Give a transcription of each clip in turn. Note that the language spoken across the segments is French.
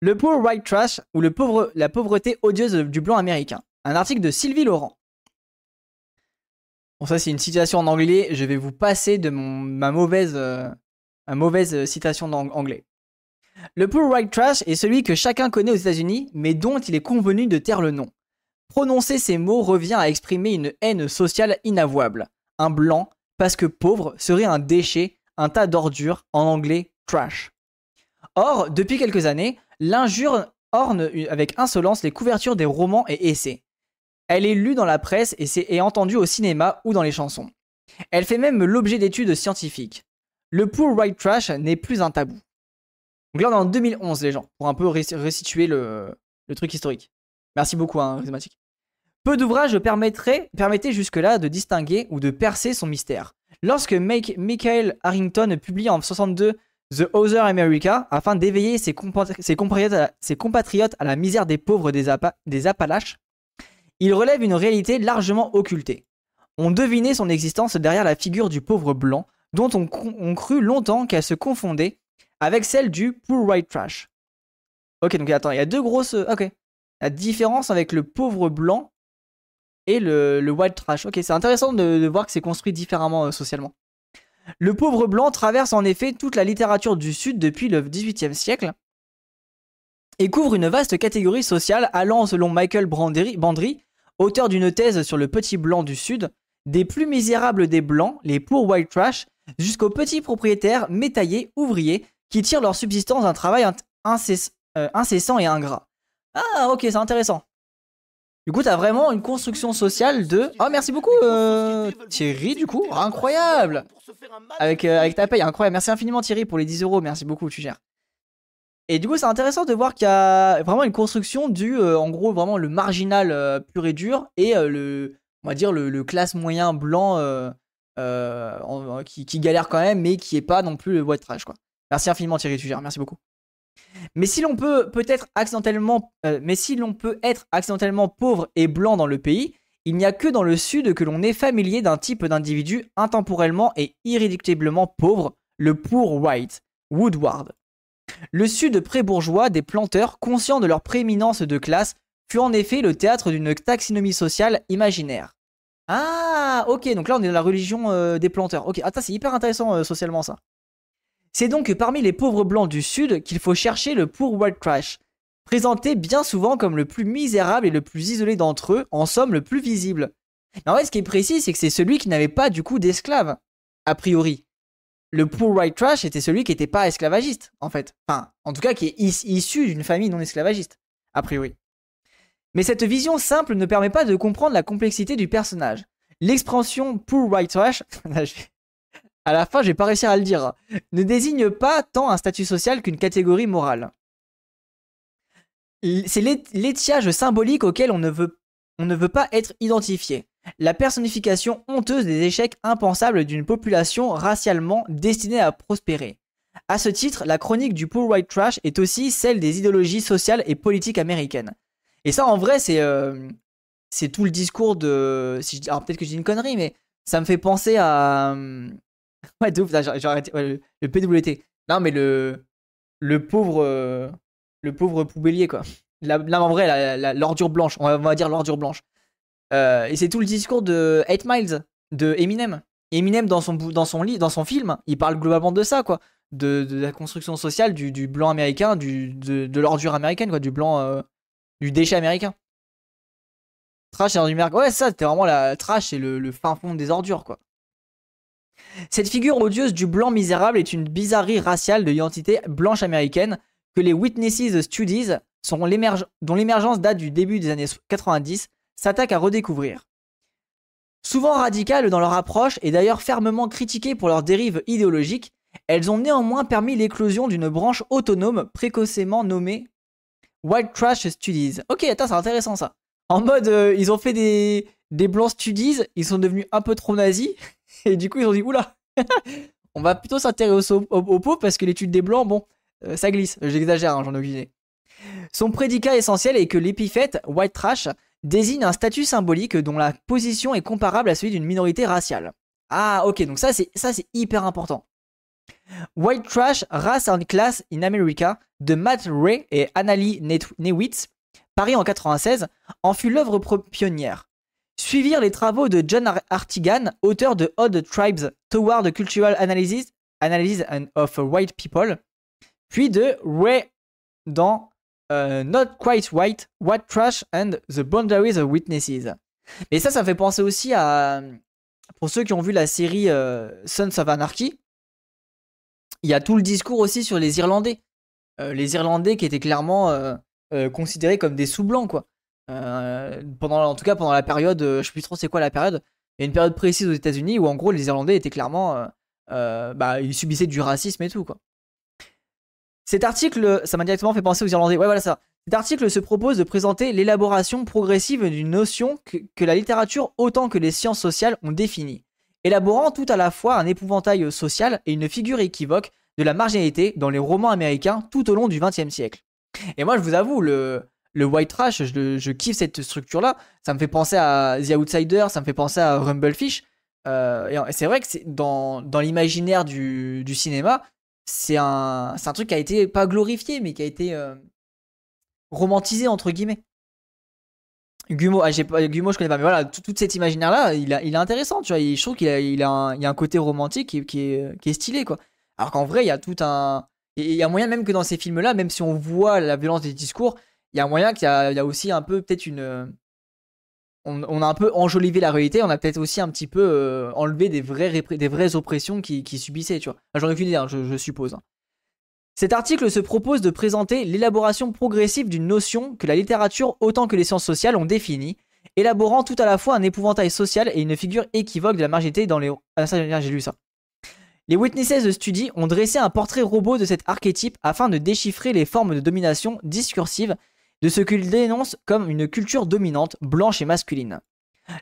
Le poor white trash ou la pauvreté odieuse du blanc américain. Un article de Sylvie Laurent. Bon, ça, c'est une citation en anglais. Je vais vous passer de ma mauvaise, euh, ma mauvaise euh, citation en anglais. Le poor white trash est celui que chacun connaît aux États-Unis, mais dont il est convenu de taire le nom. Prononcer ces mots revient à exprimer une haine sociale inavouable. Un blanc, parce que pauvre, serait un déchet, un tas d'ordures, en anglais trash. Or, depuis quelques années, l'injure orne avec insolence les couvertures des romans et essais. Elle est lue dans la presse et, entendue au cinéma ou dans les chansons. Elle fait même l'objet d'études scientifiques. Le poor white trash n'est plus un tabou. Donc là, on est en 2011, les gens, pour un peu resituer le, truc historique. Merci beaucoup, hein, Peu d'ouvrages permettraient, permettaient jusque-là de distinguer ou de percer son mystère. Lorsque Michael Harrington publie en 62 The Other America, afin d'éveiller ses, compatriotes à la misère des pauvres des, Appalaches, il relève une réalité largement occultée. On devinait son existence derrière la figure du pauvre blanc, dont on, on crut longtemps qu'elle se confondait avec celle du poor white trash. Ok, donc attends, il y a deux grosses. Ok. La différence avec le pauvre blanc et le, white trash. Ok, c'est intéressant de, voir que c'est construit différemment euh, socialement. Le pauvre blanc traverse en effet toute la littérature du Sud depuis le XVIIIe siècle et couvre une vaste catégorie sociale allant, selon Michael Bandry, auteur d'une thèse sur le petit blanc du Sud, des plus misérables des blancs, les poor white trash, jusqu'aux petits propriétaires, métaillés, ouvriers, qui tirent leur subsistance d'un travail euh, incessant et ingrat. Ah, ok, c'est intéressant. Du coup, t'as vraiment une construction sociale de. Oh, merci beaucoup, euh, Thierry, du coup. Incroyable avec, euh, avec ta paye, incroyable. Merci infiniment, Thierry, pour les 10 euros. Merci beaucoup, tu gères. Et du coup, c'est intéressant de voir qu'il y a vraiment une construction du, en gros, vraiment le marginal pur et dur et le, on va dire, le, classe moyen blanc qui, qui, galère quand même, mais qui est pas non plus le white trash, quoi. Merci infiniment Thierry Tugère, merci beaucoup. Mais si l'on peut peut-être accidentellement, euh, mais si l'on peut être accidentellement pauvre et blanc dans le pays, il n'y a que dans le sud que l'on est familier d'un type d'individu intemporellement et irréductiblement pauvre, le poor white, Woodward. Le sud pré-bourgeois des planteurs, conscients de leur prééminence de classe, fut en effet le théâtre d'une taxinomie sociale imaginaire. Ah, ok, donc là on est dans la religion euh, des planteurs. Ok, attends, c'est hyper intéressant euh, socialement ça. C'est donc parmi les pauvres blancs du Sud qu'il faut chercher le poor white trash, présenté bien souvent comme le plus misérable et le plus isolé d'entre eux, en somme le plus visible. Mais en fait, ce qui est précis, c'est que c'est celui qui n'avait pas du coup d'esclaves, a priori. Le poor white trash était celui qui n'était pas esclavagiste, en fait. Enfin, en tout cas, qui est issu d'une famille non esclavagiste, a priori. Mais cette vision simple ne permet pas de comprendre la complexité du personnage. L'expression poor white trash, à la fin, je vais pas réussir à le dire, ne désigne pas tant un statut social qu'une catégorie morale. C'est l'étiage symbolique auquel on ne, veut, on ne veut pas être identifié. La personnification honteuse des échecs impensables d'une population racialement destinée à prospérer. À ce titre, la chronique du poor white trash est aussi celle des idéologies sociales et politiques américaines. Et ça, en vrai, c'est euh, tout le discours de. Alors peut-être que je dis une connerie, mais ça me fait penser à, Ouais, de ouf, j'ai arrêté. le, PWT. Non, mais le. Le pauvre. Euh, le pauvre poubellier, quoi. Là, en vrai, l'ordure blanche. On va, dire l'ordure blanche. Euh, et c'est tout le discours de 8 Miles, de Eminem. Eminem, dans son, dans son, dans son film, il parle globalement de ça, quoi. De, la construction sociale du, blanc américain, du, de, l'ordure américaine, quoi. Du blanc. Euh, du déchet américain. Trash et ordure Ouais, ça, c'était vraiment la. Trash, le, le fin fond des ordures, quoi. Cette figure odieuse du blanc misérable est une bizarrerie raciale de l'identité blanche américaine que les Witnesses Studies, dont l'émergence date du début des années 90, s'attaquent à redécouvrir. Souvent radicales dans leur approche et d'ailleurs fermement critiquées pour leurs dérives idéologiques, elles ont néanmoins permis l'éclosion d'une branche autonome précocement nommée White Trash Studies. Ok, attends, c'est intéressant ça. En mode, euh, ils ont fait des, des blancs studies, ils sont devenus un peu trop nazis, et du coup, ils ont dit, oula, on va plutôt s'intéresser aux, pauvres parce que l'étude des blancs, bon, euh, ça glisse. J'exagère, hein, j'en ai aucune Son prédicat essentiel est que l'épithète white trash désigne un statut symbolique dont la position est comparable à celui d'une minorité raciale. Ah, ok, donc ça c'est ça c'est hyper important. White Trash, Race and Class in America de Matt Ray et Annalie Newitz, paru en 96, en fut l'œuvre pionnière. Suivirent les travaux de John Artigan, auteur de Odd Tribes Toward Cultural Analysis, Analysis of White People, puis de Ray dans euh, Not Quite White, White Trash and the Boundaries of Witnesses. Mais ça, ça fait penser aussi à. Pour ceux qui ont vu la série euh, Sons of Anarchy, il y a tout le discours aussi sur les Irlandais. Euh, les Irlandais qui étaient clairement considérés comme des sous-blancs, quoi. Pendant, en tout cas, pendant la période, je sais plus trop c'est quoi la période. Il y a une période précise aux États-Unis où en gros les Irlandais étaient clairement. bah, ils subissaient du racisme et tout, quoi. Cet article, ça m'a directement fait penser aux Irlandais. Ouais, voilà ça. Cet article se propose de présenter l'élaboration progressive d'une notion que, la littérature autant que les sciences sociales ont définie, élaborant tout à la fois un épouvantail social et une figure équivoque de la marginalité dans les romans américains tout au long du XXe siècle. Et moi, je vous avoue, le, le white trash, je, kiffe cette structure-là. Ça me fait penser à The Outsider, ça me fait penser à Rumblefish. Euh, et c'est vrai que dans, dans l'imaginaire du, du, cinéma, c'est un, un truc qui a été pas glorifié, mais qui a été euh, romantisé entre guillemets. Gumo, ah, Gumo, je connais pas, mais voilà, tout, cet imaginaire-là, il, il est intéressant, tu vois. je trouve qu'il a, il a, un, il a un côté romantique qui, qui, est, qui est stylé, quoi. Alors qu'en vrai, il y a tout un. Il y a moyen même que dans ces films-là, même si on voit la violence des discours, il y a moyen qu'il y a, aussi un peu peut-être une, on, a un peu enjolivé la réalité, on a peut-être aussi un petit peu euh, enlevé des vraies, des vraies oppressions qui, subissaient, tu vois. J'en ai aucune idée, hein, je, suppose. Hein. Cet article se propose de présenter l'élaboration progressive d'une notion que la littérature autant que les sciences sociales ont définie, élaborant tout à la fois un épouvantail social et une figure équivoque de la marginalité dans les... Ah ça, j'ai lu ça. Les Witnesses de Study ont dressé un portrait robot de cet archétype afin de déchiffrer les formes de domination discursive de ce qu'il dénonce comme une culture dominante, blanche et masculine.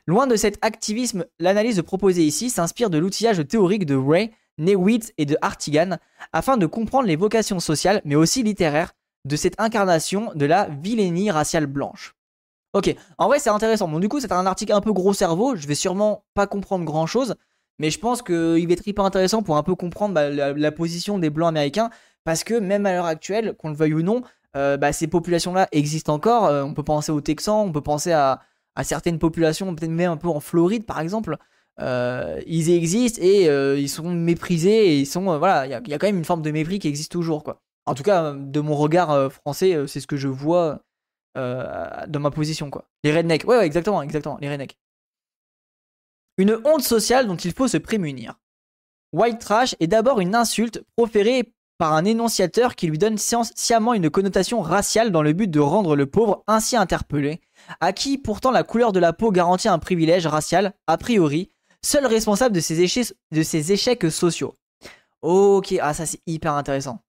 Loin de cet activisme, l'analyse proposée ici s'inspire de l'outillage théorique de Ray, Newitz et de Artigan afin de comprendre les vocations sociales mais aussi littéraires de cette incarnation de la vilainie raciale blanche. Ok, en vrai c'est intéressant. Bon, du coup, c'est un article un peu gros cerveau. Je vais sûrement pas comprendre grand chose, mais je pense qu'il va être hyper intéressant pour un peu comprendre bah, la, position des blancs américains parce que même à l'heure actuelle, qu'on le veuille ou non, euh, bah, ces populations-là existent encore. Euh, on peut penser aux Texans, on peut penser à, certaines populations, peut-être même un peu en Floride par exemple. Euh, ils existent et ils sont méprisés et ils sont voilà, il y, a quand même une forme de mépris qui existe toujours quoi. En tout cas, de mon regard français, c'est ce que je vois dans ma position quoi. Les rednecks, ouais, ouais, exactement, exactement, les rednecks. Une honte sociale dont il faut se prémunir. White trash est d'abord une insulte proférée par un énonciateur qui lui donne sciemment une connotation raciale dans le but de rendre le pauvre ainsi interpellé, à qui pourtant la couleur de la peau garantit un privilège racial, a priori, seul responsable de ses échecs, sociaux. Ok, ah ça c'est hyper intéressant.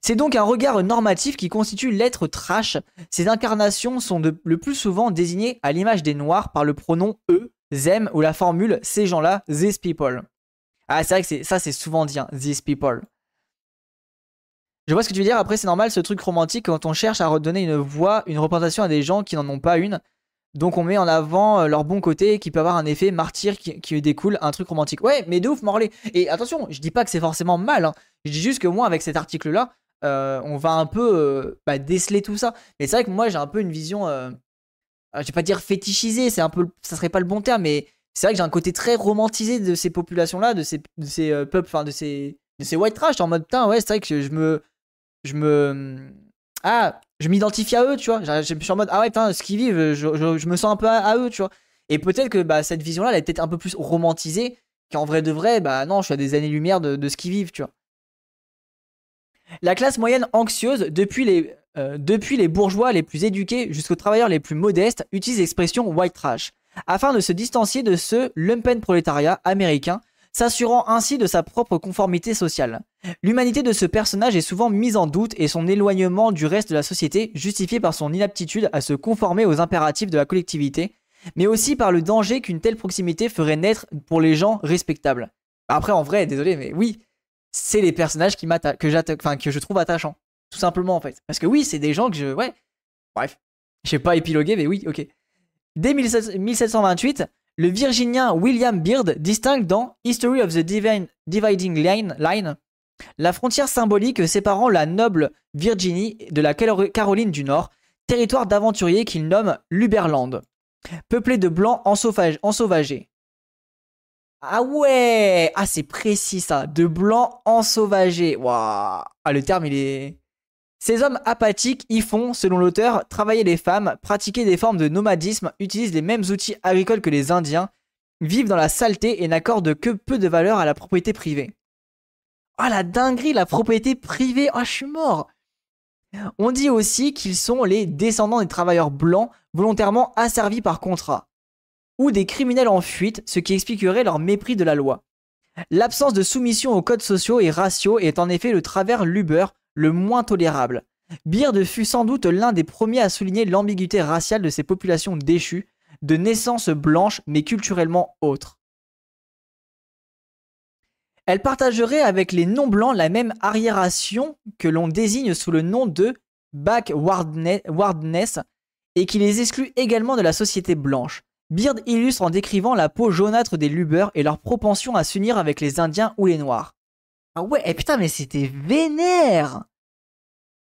C'est donc un regard normatif qui constitue l'être trash. Ces incarnations sont le plus souvent désignées à l'image des noirs par le pronom eux, them ou la formule ces gens-là, these people. Ah, c'est vrai que ça, c'est souvent dit, hein, these people. Je vois ce que tu veux dire. Après, c'est normal ce truc romantique quand on cherche à redonner une voix, une représentation à des gens qui n'en ont pas une. Donc on met en avant euh, leur bon côté qui peut avoir un effet martyr qui, découle un truc romantique. Ouais, mais de ouf, Morley. Et attention, je dis pas que c'est forcément mal. Hein. Je dis juste que moi, avec cet article-là, euh, on va un peu euh, bah, déceler tout ça. Mais c'est vrai que moi, j'ai un peu une vision, je vais pas dire fétichisée, c'est un peu, ça serait pas le bon terme, mais c'est vrai que j'ai un côté très romantisé de ces populations-là, de ces, euh, peuples, enfin de ces, white trash. En mode, putain, ouais, c'est vrai que je me. Je me. Ah, je m'identifie à eux, tu vois. Je suis en mode, ah ouais, putain, ce qu'ils vivent, je, me sens un peu à, eux, tu vois. Et peut-être que bah, cette vision-là, elle est peut-être un peu plus romantisée qu'en vrai de vrai, bah non, je suis à des années-lumière de, de ce qu'ils vivent, tu vois. La classe moyenne anxieuse, depuis les, euh, depuis les bourgeois les plus éduqués jusqu'aux travailleurs les plus modestes, utilise l'expression white trash afin de se distancier de ce lumpen prolétariat américain, s'assurant ainsi de sa propre conformité sociale. L'humanité de ce personnage est souvent mise en doute et son éloignement du reste de la société justifié par son inaptitude à se conformer aux impératifs de la collectivité, mais aussi par le danger qu'une telle proximité ferait naître pour les gens respectables. Après, en vrai, désolé, mais oui, c'est les personnages qui que, que je trouve attachants. Tout simplement, en fait. Parce que oui, c'est des gens que je. Ouais. Bref. Je sais pas épiloguer, mais oui, ok. Dès 1728, Le Virginien William Beard distingue dans History of the Dividing Line, la frontière symbolique séparant la noble Virginie de la Caroline du Nord, territoire d'aventuriers qu'il nomme l'Uberland, peuplé de blancs ensauvagés. Ah ouais Ah c'est précis ça, de blancs ensauvagés. Waouh Ah le terme il est... Ces hommes apathiques y font, selon l'auteur, travailler les femmes, pratiquer des formes de nomadisme, utilisent les mêmes outils agricoles que les Indiens, vivent dans la saleté et n'accordent que peu de valeur à la propriété privée. Ah la dinguerie, la propriété privée Ah je suis mort On dit aussi qu'ils sont les descendants des travailleurs blancs volontairement asservis par contrat, ou des criminels en fuite, ce qui expliquerait leur mépris de la loi. L'absence de soumission aux codes sociaux et raciaux est en effet le travers Luber le moins tolérable. Beard fut sans doute l'un des premiers à souligner l'ambiguïté raciale de ces populations déchues, de naissance blanche mais culturellement autres. Elle partagerait avec les non-blancs la même arriération que l'on désigne sous le nom de backwardness et qui les exclut également de la société blanche. Beard illustre en décrivant la peau jaunâtre des lubers et leur propension à s'unir avec les Indiens ou les Noirs. Ah ouais, et eh putain, mais c'était vénère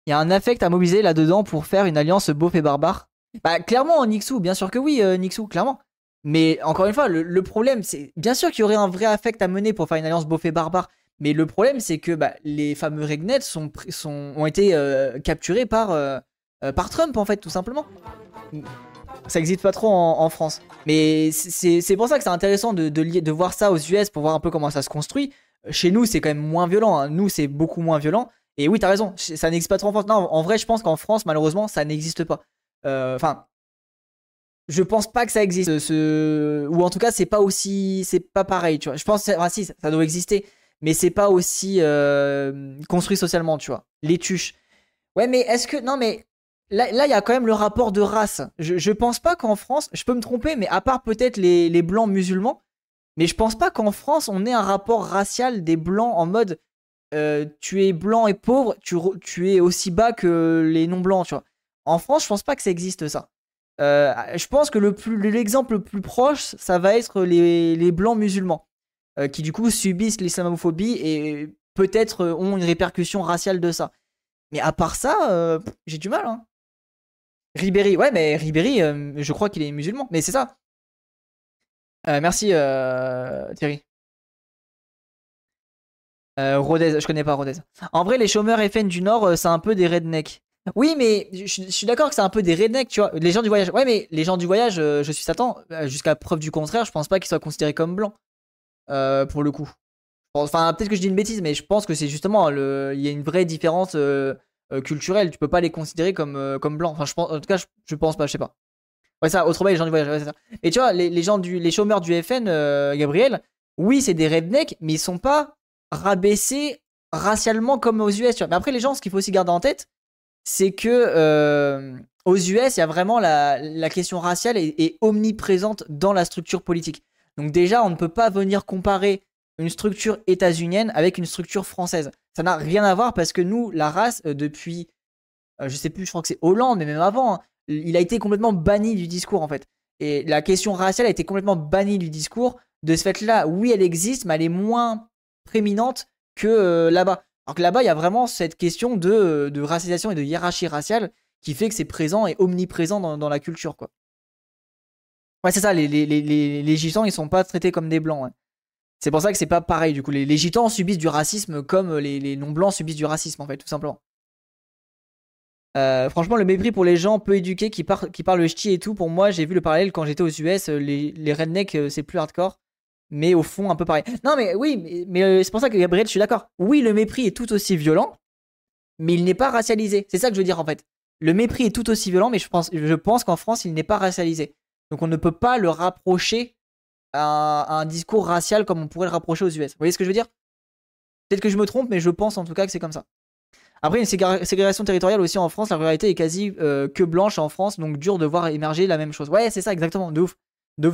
Il y a un affect à mobiliser là-dedans pour faire une alliance beauf et barbare Bah, clairement, Nixou, bien sûr que oui, euh, Nixou, clairement. Mais encore une fois, le, problème, c'est bien sûr qu'il y aurait un vrai affect à mener pour faire une alliance beauf et barbare. Mais le problème, c'est que bah, les fameux Regnets sont, sont, ont été euh, capturés par, euh, par Trump, en fait, tout simplement. Ça n'existe pas trop en, France. Mais c'est pour ça que c'est intéressant de, voir ça aux US pour voir un peu comment ça se construit. Chez nous, c'est quand même moins violent. Hein. Nous, c'est beaucoup moins violent. Et oui, t'as raison, ça n'existe pas trop en France. Non, en vrai, je pense qu'en France, malheureusement, ça n'existe pas. Euh, enfin, je pense pas que ça existe. Ou en tout cas, c'est pas aussi. C'est pas pareil, tu vois. Je pense. Enfin, si, ça doit exister. Mais c'est pas aussi euh, construit socialement, tu vois. Les tuches. Ouais, mais est-ce que. Non, mais. Là, il y a quand même le rapport de race. Je, je pense pas qu'en France, je peux me tromper, mais à part peut-être les, les blancs musulmans, mais je pense pas qu'en France, on ait un rapport racial des blancs en mode euh, tu es blanc et pauvre, tu, tu, es aussi bas que les non-blancs, tu vois. En France, je pense pas que ça existe ça. Euh, je pense que l'exemple le, plus proche, ça va être les, blancs musulmans, euh, qui du coup subissent l'islamophobie et peut-être ont une répercussion raciale de ça. Mais à part ça, j'ai du mal. Hein. Ribéry, ouais, mais Ribéry, je crois qu'il est musulman. Mais c'est ça. Euh, merci euh, Thierry. Euh, Rodez, je connais pas Rodez. En vrai, les chômeurs FN du Nord, c'est un peu des rednecks. Oui, mais je, suis d'accord que c'est un peu des rednecks, tu vois. Les gens du voyage. Ouais, mais les gens du voyage, je suis Satan. Jusqu'à preuve du contraire, je pense pas qu'ils soient considérés comme blancs. pour le coup. Enfin, peut-être que je dis une bêtise, mais je pense que c'est justement. Il y a une vraie différence culturelle. Tu peux pas les considérer comme, comme blancs. Enfin, je pense, en tout cas, je, je pense pas, je sais pas. Ouais, ça, au travail, les gens du voyage, c'est ça. Et tu vois, les, gens du, les chômeurs du FN, euh, Gabriel, oui, c'est des rednecks, mais ils sont pas rabaissés racialement comme aux US. Mais après, les gens, ce qu'il faut aussi garder en tête, c'est que euh, aux US, il y a vraiment la, la question raciale est, omniprésente dans la structure politique. Donc déjà, on ne peut pas venir comparer une structure états-unienne avec une structure française. Ça n'a rien à voir parce que nous, la race, euh, depuis, je sais plus, je crois que c'est Hollande, mais même avant, hein, il a été complètement banni du discours en fait. Et la question raciale a été complètement bannie du discours. De ce fait-là, oui, elle existe, mais elle est moins prééminente que euh, là-bas. Alors que là-bas, il y a vraiment cette question de, de, racialisation et de hiérarchie raciale qui fait que c'est présent et omniprésent dans, la culture, quoi. Ouais, c'est ça, les, gitans, ils sont pas traités comme des blancs. C'est pour ça que c'est pas pareil, du coup. Les gitans subissent du racisme comme les non-blancs subissent du racisme, en fait, tout simplement. Euh, franchement, le mépris pour les gens peu éduqués qui, qui parlent le ch'ti et tout, pour moi, j'ai vu le parallèle quand j'étais aux US, euh, les, les rednecks, euh, c'est plus hardcore, mais au fond, un peu pareil. Non, mais oui, mais, c'est pour ça que Gabriel, je suis d'accord. Oui, le mépris est tout aussi violent, mais il n'est pas racialisé. C'est ça que je veux dire en fait. Le mépris est tout aussi violent, mais je pense, je pense qu'en France, il n'est pas racialisé. Donc on ne peut pas le rapprocher à, un discours racial comme on pourrait le rapprocher aux US. Vous voyez ce que je veux dire? Peut-être que je me trompe, mais je pense en tout cas que c'est comme ça. Après, une ségrégation territoriale aussi en France, la ruralité est quasi euh, que blanche en France, donc dur de voir émerger la même chose. Ouais, c'est ça, exactement, de ouf. De.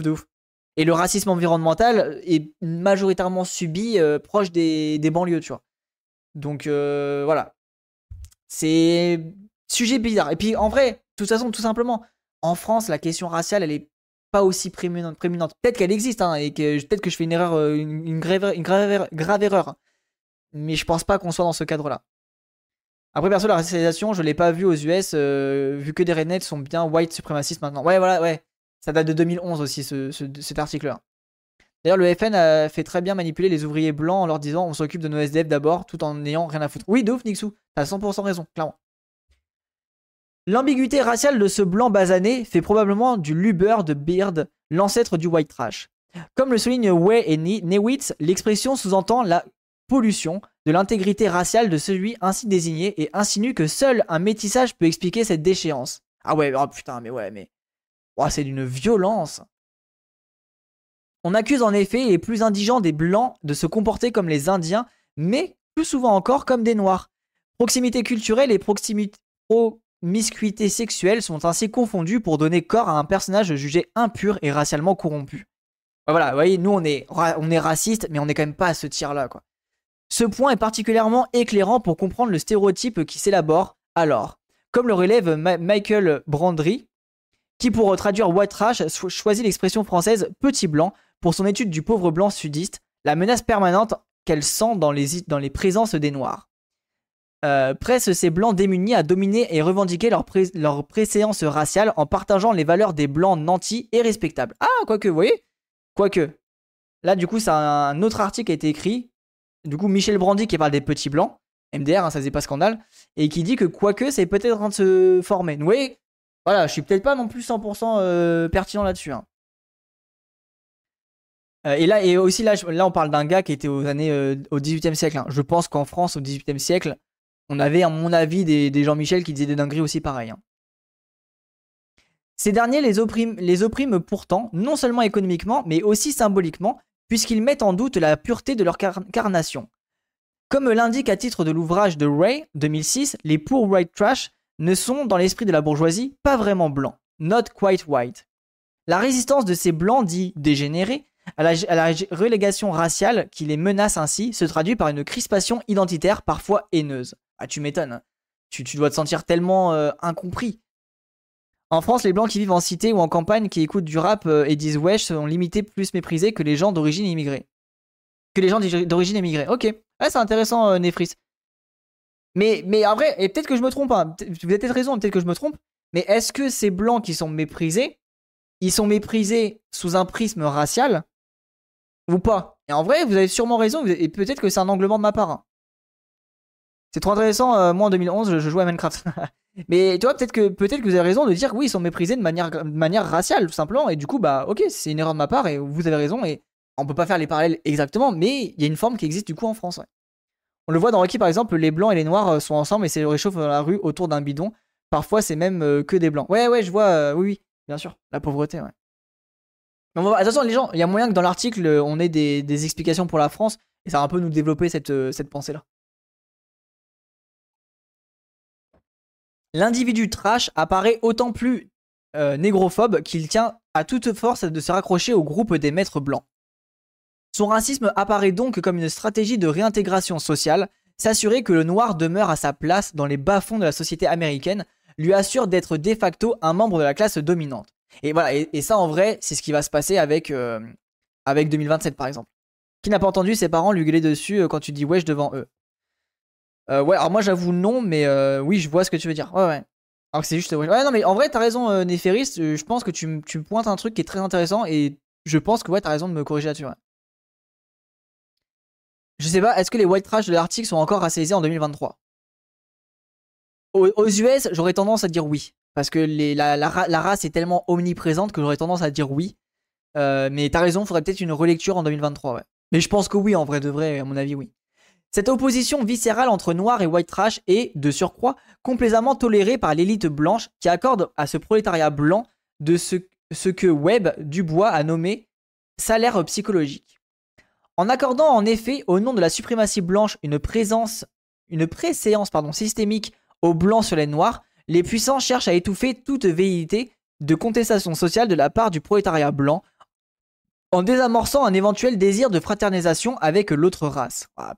Et le racisme environnemental est majoritairement subi euh, proche des, banlieues, tu vois. Donc euh, voilà. C'est sujet bizarre. Et puis en vrai, de toute façon, tout simplement, en France, la question raciale, elle est pas aussi prééminente. Peut-être qu'elle existe, hein, et peut-être que je fais une erreur, une, grave, grave, erreur. Mais je pense pas qu'on soit dans ce cadre-là. Après, perso, la racialisation, je l'ai pas vu aux US, euh, vu que des rednecks sont bien white suprémacistes maintenant. Ouais, voilà, ouais. Ça date de 2011 aussi, cet article-là. D'ailleurs, le FN a fait très bien manipuler les ouvriers blancs en leur disant on s'occupe de nos SDF d'abord, tout en n'ayant rien à foutre. Oui, de ouf, Nixou. T'as 100% raison, clairement. L'ambiguïté raciale de ce blanc basané fait probablement du Luber de Beard l'ancêtre du white trash. Comme le souligne Way et Newitz, l'expression sous-entend la pollution de l'intégrité raciale de celui ainsi désigné et insinue que seul un métissage peut expliquer cette déchéance. Ah ouais, oh putain, mais ouais, mais. Oh, c'est d'une violence. On accuse en effet les plus indigents des blancs de se comporter comme les indiens, mais plus souvent encore comme des noirs. Proximité culturelle et proximité, promiscuité sexuelle sont ainsi confondues pour donner corps à un personnage jugé impur et racialement corrompu. Voilà, vous voyez, nous on est, on est raciste, mais on n'est quand même pas à ce tir-là, quoi. Ce point est particulièrement éclairant pour comprendre le stéréotype qui s'élabore alors. Comme le relève Michael Brandry, qui pour traduire white trash choisit l'expression française petit blanc pour son étude du pauvre blanc sudiste, la menace permanente qu'elle sent dans les, présences des noirs. Euh, presse ces blancs démunis à dominer et revendiquer leur, leur préséance raciale en partageant les valeurs des blancs nantis et respectables. Ah, quoique, vous voyez? Quoique. Là, du coup, c'est un autre article qui a été écrit. Du coup, Michel Brandy qui parle des petits blancs, MDR, hein, ça faisait pas scandale, et qui dit que quoique, c'est peut-être en train de se former. Vous voyez Voilà, je suis peut-être pas non plus 100% euh, pertinent là-dessus. Hein. Euh, et là, et aussi là, on parle d'un gars qui était aux années au 18e siècle. Hein. Je pense qu'en France, au 18e siècle, on avait, à mon avis, des, Jean-Michel qui disaient des dingueries aussi pareil. Ces derniers les oppriment, les oppriment pourtant, non seulement économiquement, mais aussi symboliquement, puisqu'ils mettent en doute la pureté de leur carnation. Comme l'indique à titre de l'ouvrage de Ray, 2006, les poor white trash ne sont, dans l'esprit de la bourgeoisie, pas vraiment blancs, not quite white. La résistance de ces blancs dits dégénérés à la, relégation raciale qui les menace ainsi se traduit par une crispation identitaire parfois haineuse. Ah, tu m'étonnes. Hein. Tu, dois te sentir tellement euh, incompris. En France, les blancs qui vivent en cité ou en campagne qui écoutent du rap euh, et disent wesh sont limités plus méprisés que les gens d'origine immigrée. Que les gens d'origine immigrée. Ok. c'est intéressant, euh, Nefris. Mais, mais en vrai, et peut-être que je me trompe, hein. vous avez peut-être raison, peut-être que je me trompe, mais est-ce que ces blancs qui sont méprisés, ils sont méprisés sous un prisme racial ou pas? Et en vrai, vous avez sûrement raison, et peut-être que c'est un anglement de ma part. Hein. C'est trop intéressant. Euh, moi, en 2011, je jouais à Minecraft. Mais tu vois, peut-être que, peut que vous avez raison de dire que oui, ils sont méprisés de manière, de manière raciale, tout simplement. Et du coup, bah, ok, c'est une erreur de ma part et vous avez raison. Et on peut pas faire les parallèles exactement, mais il y a une forme qui existe du coup en France. On le voit dans Rocky, par exemple, les blancs et les noirs euh, sont ensemble et c'est réchauffent dans la rue autour d'un bidon. Parfois, c'est même euh, que des blancs. Ouais, ouais, je vois. oui, oui, bien sûr. La pauvreté. Mais attention, les gens, il y a moyen que dans l'article, on ait des, des, explications pour la France et ça va un peu nous développer cette, cette pensée-là. L'individu trash apparaît autant plus euh, négrophobe qu'il tient à toute force de se raccrocher au groupe des maîtres blancs. Son racisme apparaît donc comme une stratégie de réintégration sociale, s'assurer que le noir demeure à sa place dans les bas-fonds de la société américaine lui assure d'être de facto un membre de la classe dominante. Et voilà, et, ça en vrai, c'est ce qui va se passer avec, euh, avec 2027 par exemple. Qui n'a pas entendu ses parents lui gueuler dessus euh, quand tu dis wesh devant eux? Euh, ouais, alors moi j'avoue non, mais euh, oui, je vois ce que tu veux dire. Ouais, ouais. Alors que c'est juste. Ouais, non, mais en vrai, t'as raison, euh, je pense que tu, tu pointes un truc qui est très intéressant et je pense que ouais, t'as raison de me corriger là-dessus. Je sais pas, est-ce que les white trash de l'Arctique sont encore racialisés en 2023 aux, US, j'aurais tendance à dire oui. Parce que la, la, race est tellement omniprésente que j'aurais tendance à dire oui. Euh, mais t'as raison, faudrait peut-être une relecture en 2023, ouais. Mais je pense que oui, en vrai de vrai, à mon avis, oui. Cette opposition viscérale entre noir et white trash est, de surcroît, complaisamment tolérée par l'élite blanche qui accorde à ce prolétariat blanc de ce, que Webb Dubois a nommé salaire psychologique. En accordant en effet au nom de la suprématie blanche une présence, une préséance pardon, systémique aux blancs sur les noirs, les puissants cherchent à étouffer toute velléité de contestation sociale de la part du prolétariat blanc en désamorçant un éventuel désir de fraternisation avec l'autre race. Ah,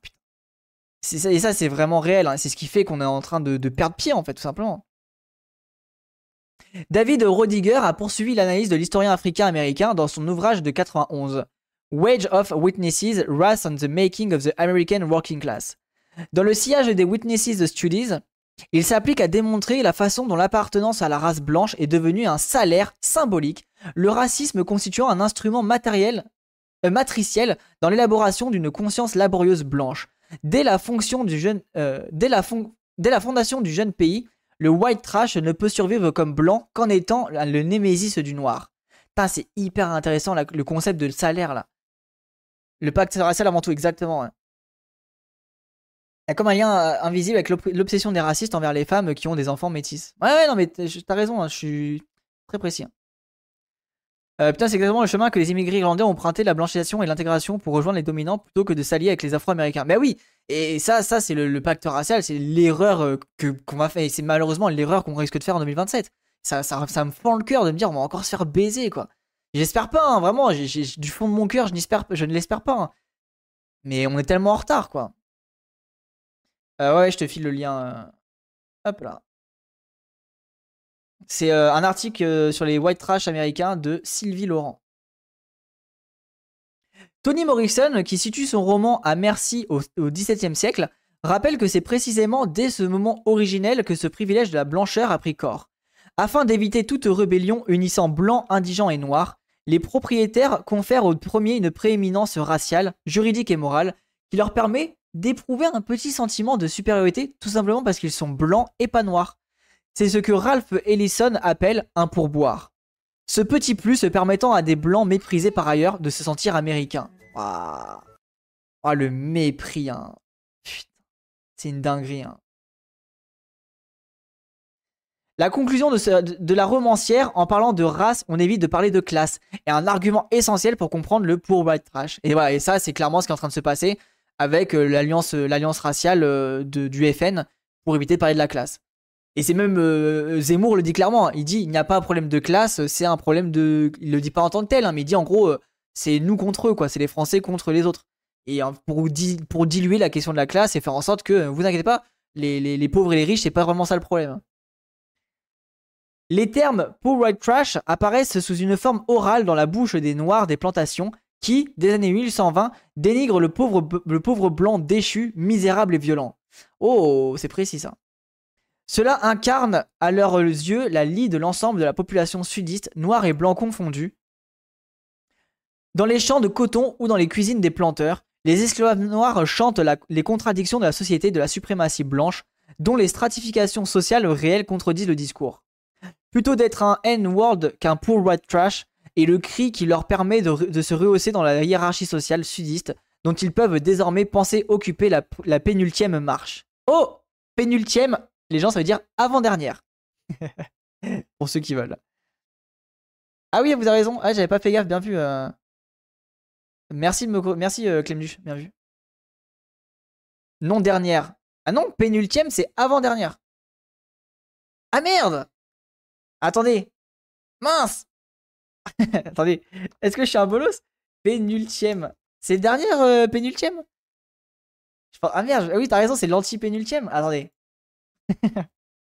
et ça, c'est vraiment réel. Hein. C'est ce qui fait qu'on est en train de, perdre pied, en fait, tout simplement. David Rodiger a poursuivi l'analyse de l'historien africain-américain dans son ouvrage de 91, Wage of Witnesses, Race and the Making of the American Working Class. Dans le sillage des Witnesses Studies, il s'applique à démontrer la façon dont l'appartenance à la race blanche est devenue un salaire symbolique, le racisme constituant un instrument matériel, euh, matriciel dans l'élaboration d'une conscience laborieuse blanche. Euh, dès la fondation du jeune pays, le white trash ne peut survivre comme blanc qu'en étant le némésis du noir. C'est hyper intéressant le concept de salaire là. Le pacte racial avant tout, exactement. Il y a comme un lien euh, invisible avec l'obsession des racistes envers les femmes qui ont des enfants métis. Ouais, ouais, non, mais t'as raison, hein, je suis très précis. Hein. Euh, putain, c'est exactement le chemin que les immigrés irlandais ont emprunté la blanchisation et l'intégration pour rejoindre les dominants plutôt que de s'allier avec les afro-américains. Mais oui, et ça, ça c'est le, pacte racial, c'est l'erreur euh, que qu'on va faire, et c'est malheureusement l'erreur qu'on risque de faire en 2027. Ça, ça, me fend le cœur de me dire on va encore se faire baiser, quoi. J'espère pas, hein, vraiment, du fond de mon cœur, je, je ne l'espère pas. Mais on est tellement en retard, quoi. Euh, ouais, je te file le lien. Hop là. C'est euh, un article sur les white trash américains de Sylvie Laurent. Tony Morrison, qui situe son roman à Merci au, XVIIe siècle, rappelle que c'est précisément dès ce moment originel que ce privilège de la blancheur a pris corps. Afin d'éviter toute rébellion unissant blancs, indigents et noirs, les propriétaires confèrent aux premiers une prééminence raciale, juridique et morale qui leur permet d'éprouver un petit sentiment de supériorité tout simplement parce qu'ils sont blancs et pas noirs. C'est ce que Ralph Ellison appelle un pourboire. Ce petit plus permettant à des blancs méprisés par ailleurs de se sentir américains. Oh, le mépris, hein. Putain. C'est une dinguerie, hein. La conclusion de, la romancière, en parlant de race, on évite de parler de classe, est un argument essentiel pour comprendre le pour white trash. Et voilà, et ça, c'est clairement ce qui est en train de se passer avec euh, l'alliance euh, l'alliance raciale euh, du FN pour éviter de parler de la classe. Et c'est même Zemmour le dit clairement. Il dit il n'y a pas un problème de classe, c'est un problème de. Il le dit pas en tant que tel, hein, mais il dit en gros c'est nous contre eux quoi, c'est les Français contre les autres. Et pour, pour diluer la question de la classe et faire en sorte que vous inquiétez pas, les, les, pauvres et les riches c'est pas vraiment ça le problème. Les termes poor white trash apparaissent sous une forme orale dans la bouche des noirs des plantations qui, des années 1820, dénigre le pauvre, le pauvre blanc déchu, misérable et violent. Oh, c'est précis ça. Cela incarne à leurs yeux la lie de l'ensemble de la population sudiste, noir et blanc confondus. Dans les champs de coton ou dans les cuisines des planteurs, les esclaves noirs chantent les contradictions de la société de la suprématie blanche, dont les stratifications sociales réelles contredisent le discours. Plutôt d'être un N-word qu'un poor white trash, et le cri qui leur permet de, se rehausser dans la hiérarchie sociale sudiste, dont ils peuvent désormais penser occuper la, pénultième marche. Oh Pénultième, les gens, ça veut dire avant-dernière. Pour ceux qui veulent. Ah oui, vous avez raison. Ah, j'avais pas fait gaffe, bien vu. Euh. Merci, me... Merci euh, bien vu. Non dernière. Ah non, pénultième, c'est avant-dernière. Ah merde Attendez. Mince Attendez, est-ce que je suis un bolos? Pénultième. C'est le dernier euh, pénultième? Ah merde, oui, t'as raison, c'est l'anti-pénultième. Attendez.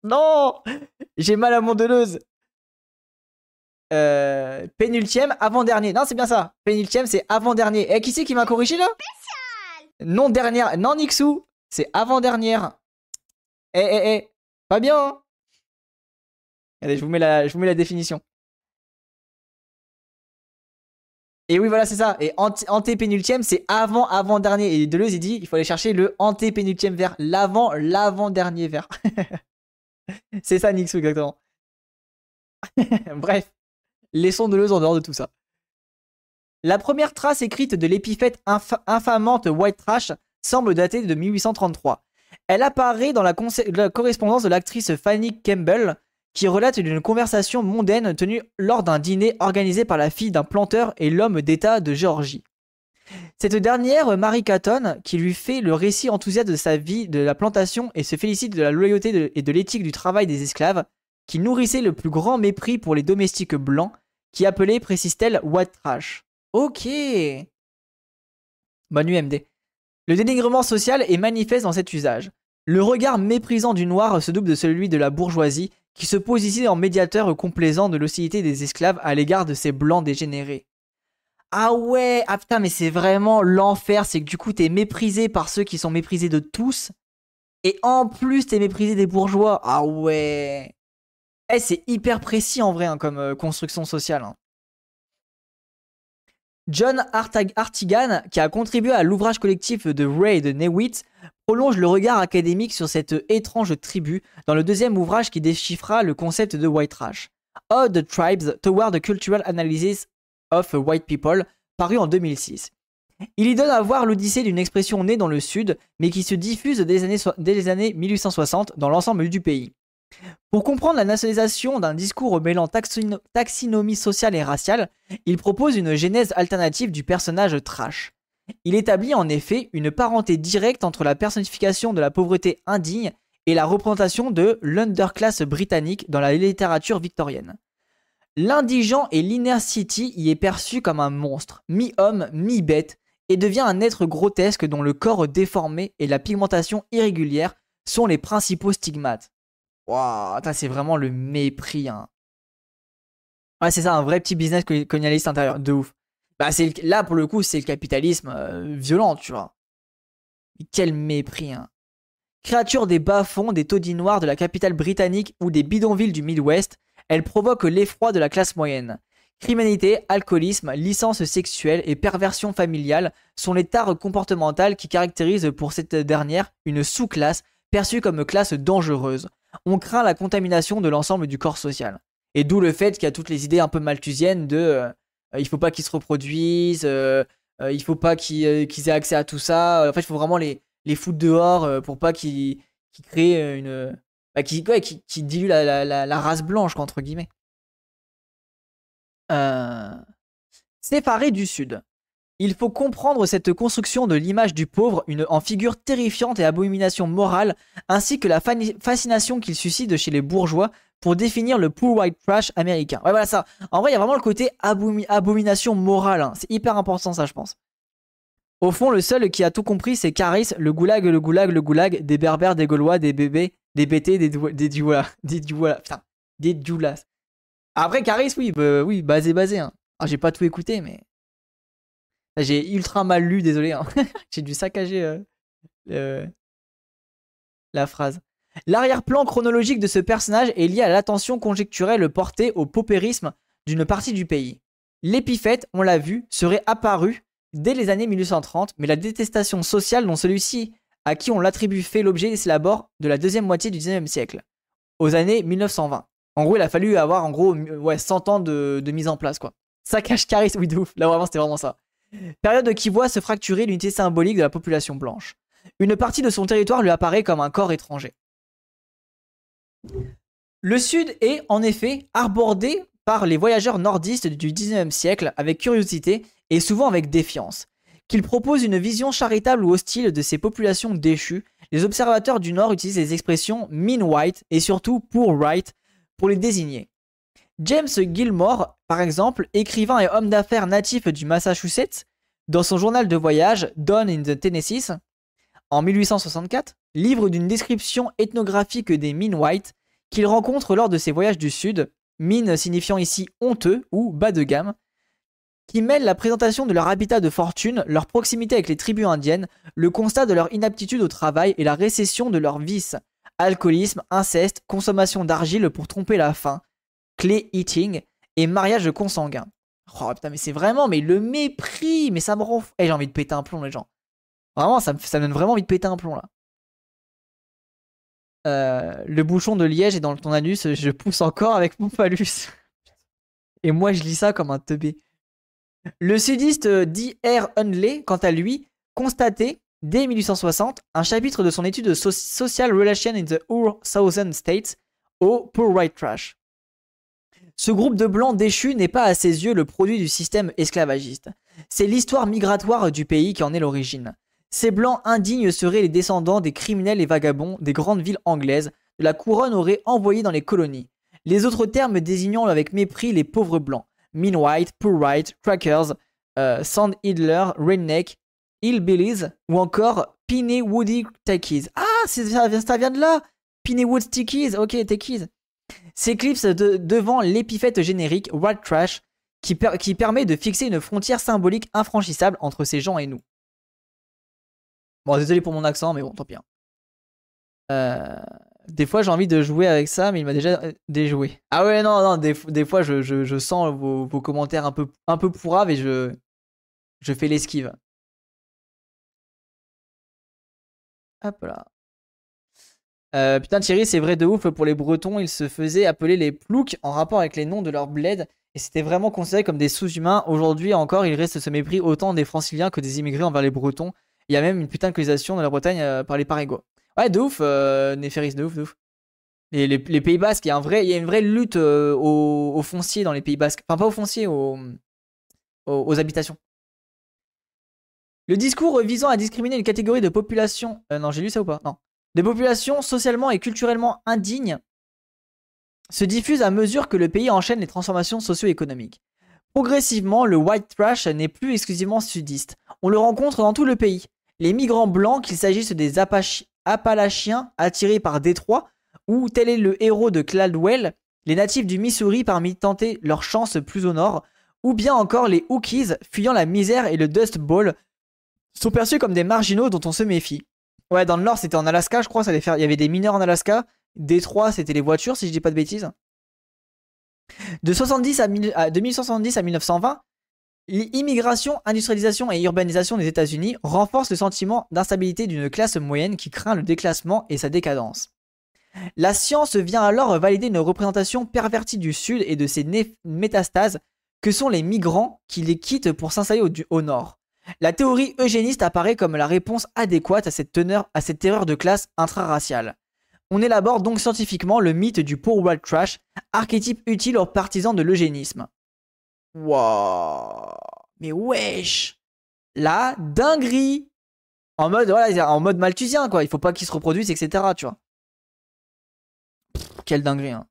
Non J'ai mal à mon Deleuze. Euh, pénultième, avant-dernier. Non, c'est bien ça. Pénultième, c'est avant-dernier. Et eh, qui c'est qui m'a corrigé là? Non dernière. Non, Nixou. C'est avant-dernière. Eh, eh, eh. Pas bien, hein Allez, je vous mets la, je vous mets la définition. Et oui, voilà, c'est ça. Et antépénultième, c'est avant, avant-dernier. Et Deleuze, il dit, il faut aller chercher le antépénultième vers l'avant, l'avant-dernier vers. c'est ça, Nixou, exactement. Bref, laissons Deleuze en dehors de tout ça. La première trace écrite de l'épithète infamante White Trash semble dater de 1833. Elle apparaît dans la correspondance de l'actrice Fanny Campbell qui relate d'une conversation mondaine tenue lors d'un dîner organisé par la fille d'un planteur et l'homme d'État de Géorgie. Cette dernière, Marie Catton, qui lui fait le récit enthousiaste de sa vie de la plantation et se félicite de la loyauté et de l'éthique du travail des esclaves, qui nourrissait le plus grand mépris pour les domestiques blancs, qui appelait, précise-t-elle, white trash. Ok. Bonne UMD. Le dénigrement social est manifeste dans cet usage. Le regard méprisant du noir se double de celui de la bourgeoisie qui se pose ici en médiateur complaisant de l'hostilité des esclaves à l'égard de ces blancs dégénérés. Ah ouais, ah mais c'est vraiment l'enfer, c'est que du coup t'es méprisé par ceux qui sont méprisés de tous, et en plus t'es méprisé des bourgeois. Ah ouais. Eh, c'est hyper précis en vrai hein, comme euh, construction sociale. Hein. John Artigan, qui a contribué à l'ouvrage collectif de Ray de Newitt, prolonge le regard académique sur cette étrange tribu dans le deuxième ouvrage qui déchiffra le concept de white trash. All the Tribes Toward the Cultural Analysis of White People, paru en 2006. Il y donne à voir l'odyssée d'une expression née dans le Sud, mais qui se diffuse dès les années, dès les années 1860 dans l'ensemble du pays. Pour comprendre la nationalisation d'un discours mêlant taxinomie sociale et raciale, il propose une genèse alternative du personnage trash. Il établit en effet une parenté directe entre la personnification de la pauvreté indigne et la représentation de l'underclass britannique dans la littérature victorienne. L'indigent et l'inner city y est perçu comme un monstre, mi-homme, mi-bête, et devient un être grotesque dont le corps déformé et la pigmentation irrégulière sont les principaux stigmates. Waouh, c'est vraiment le mépris. Hein. Ouais, c'est ça, un vrai petit business colonialiste intérieur, de ouf. Bah, c'est là, pour le coup, c'est le capitalisme euh, violent, tu vois. quel mépris, hein. Créature des bas-fonds, des taudis noirs de la capitale britannique ou des bidonvilles du Midwest, elle provoque l'effroi de la classe moyenne. Criminalité, alcoolisme, licence sexuelle et perversion familiale sont les tares comportementales qui caractérisent pour cette dernière une sous-classe perçue comme classe dangereuse, on craint la contamination de l'ensemble du corps social. Et d'où le fait qu'il y a toutes les idées un peu malthusiennes de euh, il faut pas qu'ils se reproduisent, euh, euh, il faut pas qu'ils aient accès à tout ça. En fait, il faut vraiment les, les foutre dehors pour pas qu'ils créent une. Bah, qui, la, race blanche, entre guillemets. Séparé du Sud. Il faut comprendre cette construction de l'image du pauvre une, en figure terrifiante et abomination morale, ainsi que la fascination qu'il suscite chez les bourgeois pour définir le poor white trash américain. Ouais, voilà ça. En vrai, il y a vraiment le côté abomination morale. Hein. C'est hyper important, ça, je pense. Au fond, le seul qui a tout compris, c'est Caris, le goulag, le goulag, le goulag, des berbères, des gaulois, des bébés, des doulas, des doulas, des doulas, putain, des doulas. Après, Caris, oui, bah, oui, basé, basé. Hein. Ah, j'ai pas tout écouté, mais j'ai ultra mal lu, désolé. Hein. J'ai dû saccager euh, la phrase. L'arrière-plan chronologique de ce personnage est lié à l'attention conjecturelle portée au paupérisme d'une partie du pays. L'épithète, on l'a vu, serait apparu dès les années 1830, mais la détestation sociale dont celui-ci, à qui on l'attribue, fait l'objet s'élabore de la deuxième moitié du XIXe siècle, aux années 1920. En gros, il a fallu avoir en gros ouais, 100 ans de, mise en place, quoi. Ça cache charisme, oui, de ouf. Là, vraiment, c'était vraiment ça. Période qui voit se fracturer l'unité symbolique de la population blanche. Une partie de son territoire lui apparaît comme un corps étranger. Le Sud est, en effet, abordé par les voyageurs nordistes du XIXe siècle avec curiosité et souvent avec défiance. Qu'ils proposent une vision charitable ou hostile de ces populations déchues, les observateurs du Nord utilisent les expressions mean white et surtout poor white pour les désigner. James Gilmore, par exemple, écrivain et homme d'affaires natif du Massachusetts, dans son journal de voyage Dawn in the Tennessee, en 1864, livre d'une description ethnographique des Mean White qu'il rencontre lors de ses voyages du Sud, mine signifiant ici honteux ou bas de gamme, qui mêle la présentation de leur habitat de fortune, leur proximité avec les tribus indiennes, le constat de leur inaptitude au travail et la récession de leurs vices, alcoolisme, inceste, consommation d'argile pour tromper la faim, Clay Eating et Mariage consanguin. Oh putain, mais c'est vraiment, mais le mépris, mais ça me rend. Eh, j'ai envie de péter un plomb, les gens. Vraiment, ça me, ça donne vraiment envie de péter un plomb là. Euh, le bouchon de liège est dans ton anus, je pousse encore avec mon phallus. Et moi, je lis ça comme un teubé. Le sudiste D.R. Hunley, quant à lui, constatait dès 1860 un chapitre de son étude Social Relation in the Southern States au Poor White Trash. Ce groupe de blancs déchus n'est pas à ses yeux le produit du système esclavagiste. C'est l'histoire migratoire du pays qui en est l'origine. Ces blancs indignes seraient les descendants des criminels et vagabonds des grandes villes anglaises, de la couronne aurait envoyé dans les colonies. Les autres termes désignant avec mépris les pauvres blancs, mean white, poor white, crackers, euh, sand idler, redneck, hillbillies ou encore Woody techies. Ah, ça vient, de là Wood techies, ok, techies. S'éclipse devant l'épithète générique white trash qui, permet de fixer une frontière symbolique infranchissable entre ces gens et nous. Bon, désolé pour mon accent, mais bon, tant pis. Hein. Euh, des fois, j'ai envie de jouer avec ça, mais il m'a déjà euh, déjoué. Ah ouais, non, non, des, fois, je, sens vos, commentaires un peu, un peu pourraves et je fais l'esquive. Hop là. Euh, putain, Thierry, c'est vrai de ouf. Pour les Bretons, ils se faisaient appeler les ploucs en rapport avec les noms de leur bled. Et c'était vraiment considéré comme des sous-humains. Aujourd'hui encore, il reste ce mépris autant des franciliens que des immigrés envers les Bretons. Il y a même une putain de colonisation de la Bretagne euh, par les Parigots. Ouais, de ouf, euh, de ouf, de ouf. Les, Pays Basques, il y, a une vraie lutte euh, au, foncier dans les Pays Basques. Enfin, pas au foncier, aux, habitations. Le discours visant à discriminer une catégorie de population. non, j'ai lu ça ou pas? Non. Des populations socialement et culturellement indignes se diffuse à mesure que le pays enchaîne les transformations socio-économiques. Progressivement, le white trash n'est plus exclusivement sudiste. On le rencontre dans tout le pays. Les migrants blancs, qu'il s'agisse des Appalachiens attirés par Détroit, ou tel est le héros de Cladwell, les natifs du Missouri parmi tenter leur chance plus au nord, ou bien encore les Hookies fuyant la misère et le Dust Bowl, sont perçus comme des marginaux dont on se méfie. Ouais, dans le nord, c'était en Alaska, je crois, ça allait faire... il y avait des mineurs en Alaska, Détroit, c'était les voitures, si je dis pas de bêtises. De, 70 à, 1970 à 1920, l'immigration, industrialisation et urbanisation des États-Unis renforcent le sentiment d'instabilité d'une classe moyenne qui craint le déclassement et sa décadence. La science vient alors valider une représentation pervertie du Sud et de ses métastases que sont les migrants qui les quittent pour s'installer au, Nord. La théorie eugéniste apparaît comme la réponse adéquate à cette, teneur, à cette terreur de classe intraraciale. On élabore donc scientifiquement le mythe du poor white trash, archétype utile aux partisans de l'eugénisme. Wouah Mais wesh La dinguerie En mode, voilà, en mode malthusien, quoi. Il faut pas qu'ils se reproduisent, etc., tu vois. quelle dinguerie, hein.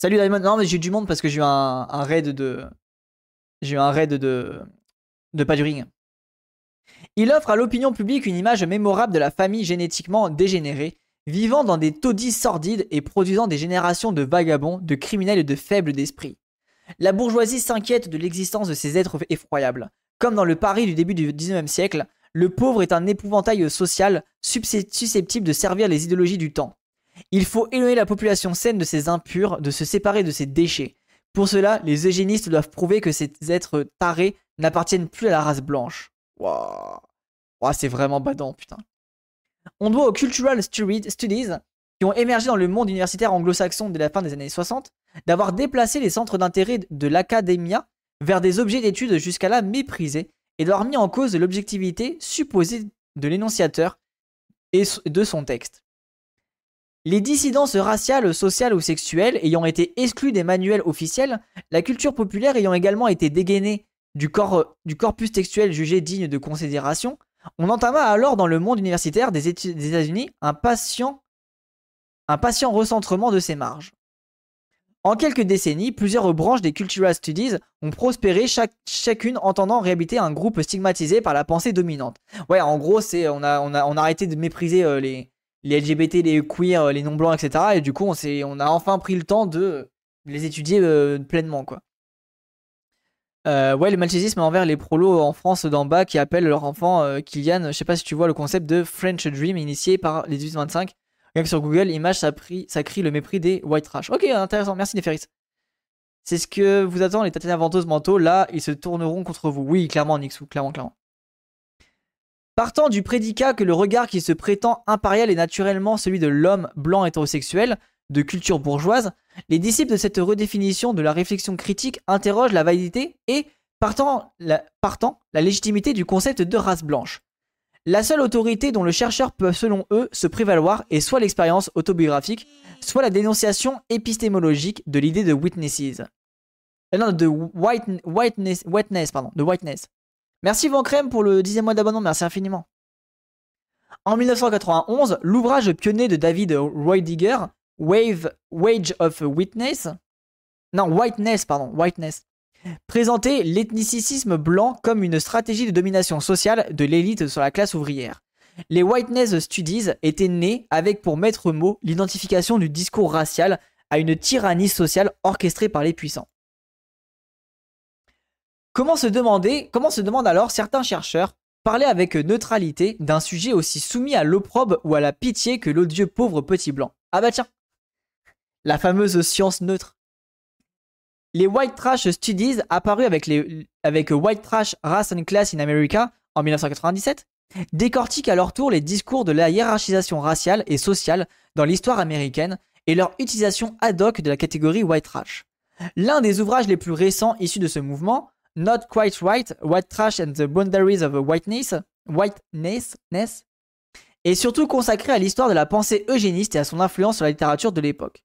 Salut Diamond. Non, mais j'ai eu du monde parce que j'ai eu un, raid de. J'ai eu un raid de. De pas du ring. Il offre à l'opinion publique une image mémorable de la famille génétiquement dégénérée vivant dans des taudis sordides et produisant des générations de vagabonds, de criminels et de faibles d'esprit. La bourgeoisie s'inquiète de l'existence de ces êtres effroyables. Comme dans le Paris du début du XIXe siècle, le pauvre est un épouvantail social susceptible de servir les idéologies du temps. Il faut éloigner la population saine de ces impurs, de se séparer de ces déchets. Pour cela, les eugénistes doivent prouver que ces êtres tarés n'appartiennent plus à la race blanche. Waouh. c'est vraiment badant, putain. On doit aux Cultural Studies, qui ont émergé dans le monde universitaire anglo-saxon dès la fin des années 60, d'avoir déplacé les centres d'intérêt de l'académia vers des objets d'étude jusqu'à là méprisés et d'avoir mis en cause l'objectivité supposée de l'énonciateur et de son texte. Les dissidences raciales, sociales ou sexuelles ayant été exclues des manuels officiels, la culture populaire ayant également été dégainée du, du corpus textuel jugé digne de considération, on entama alors dans le monde universitaire des États-Unis un patient, un patient recentrement de ses marges. En quelques décennies, plusieurs branches des Cultural Studies ont prospéré, chacune entendant réhabiliter un groupe stigmatisé par la pensée dominante. Ouais, en gros, c'est on a, on a, on a arrêté de mépriser euh, les, les LGBT, les queers, euh, les non-blancs, etc. Et du coup, on, on a enfin pris le temps de les étudier euh, pleinement, quoi. Euh, ouais, le malchisme envers les prolos en France d'en bas qui appellent leur enfant euh, Kylian. Je sais pas si tu vois le concept de French Dream initié par les 1825. Rien que sur Google, image, ça, crie le mépris des white trash. Ok, intéressant. Merci Neferis. C'est ce que vous attend les tatines venteuses mentaux. Là, ils se tourneront contre vous. Oui, clairement, Nixou. Clairement, clairement. Partant du prédicat que le regard qui se prétend impérial est naturellement celui de l'homme blanc hétérosexuel, de culture bourgeoise, les disciples de cette redéfinition de la réflexion critique interrogent la validité et, partant la, la légitimité du concept de race blanche. La seule autorité dont le chercheur peut, selon eux, se prévaloir est soit l'expérience autobiographique, soit la dénonciation épistémologique de l'idée de witnesses. Euh, non, de white, whiteness. Merci Vancrème pour le dixième mois d'abonnement, merci infiniment. En 1991, l'ouvrage pionnier de David Roydigger Wave, Wage of Witness, non, Whiteness, pardon, Whiteness, présentait l'ethnicisme blanc comme une stratégie de domination sociale de l'élite sur la classe ouvrière. Les Whiteness Studies étaient nés avec pour maître mot l'identification du discours racial à une tyrannie sociale orchestrée par les puissants. Comment se demander, comment se demandent alors certains chercheurs parler avec neutralité d'un sujet aussi soumis à l'opprobre ou à la pitié que l'odieux pauvre petit blanc? Ah bah tiens, la fameuse science neutre. Les White Trash Studies, apparus avec, White Trash Race and Class in America en 1997, décortiquent à leur tour les discours de la hiérarchisation raciale et sociale dans l'histoire américaine et leur utilisation ad hoc de la catégorie White Trash. L'un des ouvrages les plus récents issus de ce mouvement, Not Quite Right, White Trash and the Boundaries of Whiteness, Whiteness, est surtout consacré à l'histoire de la pensée eugéniste et à son influence sur la littérature de l'époque.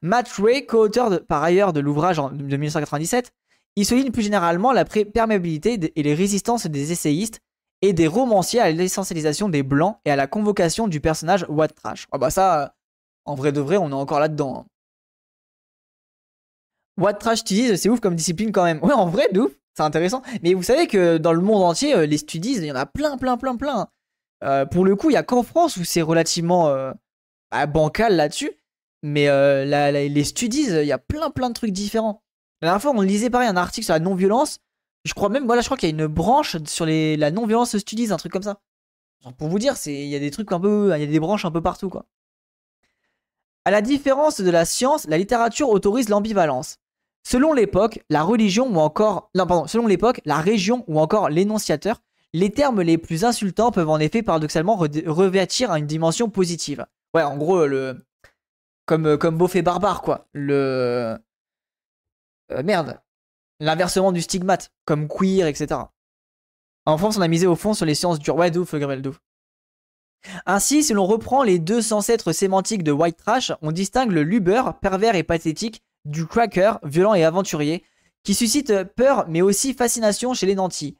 Matt Ray, co-auteur par ailleurs de l'ouvrage de 1997, y souligne plus généralement la perméabilité et les résistances des essayistes et des romanciers à l'essentialisation des blancs et à la convocation du personnage White Trash. Ah bah ça, en vrai de vrai, on est encore là-dedans. Hein. What Trash Studies, c'est ouf comme discipline quand même. Ouais, en vrai, de ouf, c'est intéressant. Mais vous savez que dans le monde entier, euh, les studies, il y en a plein, plein, plein, plein. Euh, pour le coup, il y a qu'en France où c'est relativement euh, bah, bancal là-dessus. Mais les studies, il y a plein, plein de trucs différents. La dernière fois, on lisait pareil un article sur la non-violence. Je crois même, voilà, je crois qu'il y a une branche sur les, la non-violence studies, un truc comme ça. pour vous dire, il y a des trucs un peu, il y a des branches un peu partout, quoi. À la différence de la science, la littérature autorise l'ambivalence. Selon l'époque, la religion ou encore, non, pardon, selon l'époque, la région ou encore l'énonciateur, les termes les plus insultants peuvent en effet paradoxalement revêtir une dimension positive. Ouais, en gros, le, comme, comme beauf et barbare, quoi. Le, euh, merde, l'inversement du stigmate, comme queer, etc. En France, on a misé au fond sur les sciences dures. Ouais, d'ouf, Gabriel, d'ouf. Ainsi, si l'on reprend les deux ancêtres sémantiques de White Trash, on distingue le luber, pervers et pathétique, du cracker, violent et aventurier, qui suscite peur mais aussi fascination chez les nantis.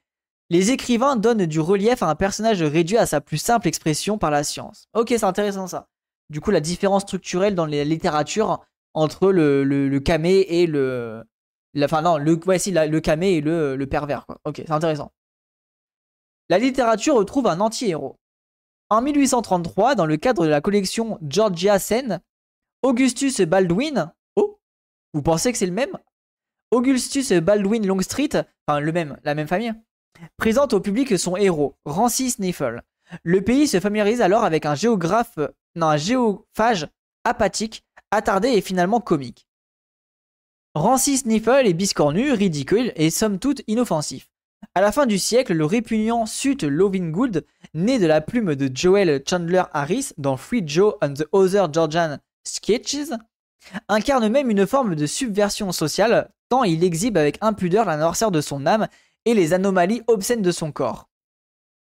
Les écrivains donnent du relief à un personnage réduit à sa plus simple expression par la science. Ok, c'est intéressant ça. Du coup, la différence structurelle dans les littératures entre le, le, camé et le. enfin, non, le, le camé et le, le pervers. Ok, c'est intéressant. La littérature retrouve un anti-héros. En 1833, dans le cadre de la collection Georgia Sen, Augustus Baldwin, oh, vous pensez que c'est le même? Augustus Baldwin Longstreet, enfin le même, la même famille, présente au public son héros, Rancy Sniffle. Le pays se familiarise alors avec un géographe, non, un géophage apathique, attardé et finalement comique. Rancy Sniffle est biscornu, ridicule et somme toute inoffensif. À la fin du siècle, le répugnant Sut Lovingood, né de la plume de Joel Chandler Harris dans Free Joe and the Other Georgian Sketches, incarne même une forme de subversion sociale, tant il exhibe avec impudeur la noirceur de son âme et les anomalies obscènes de son corps.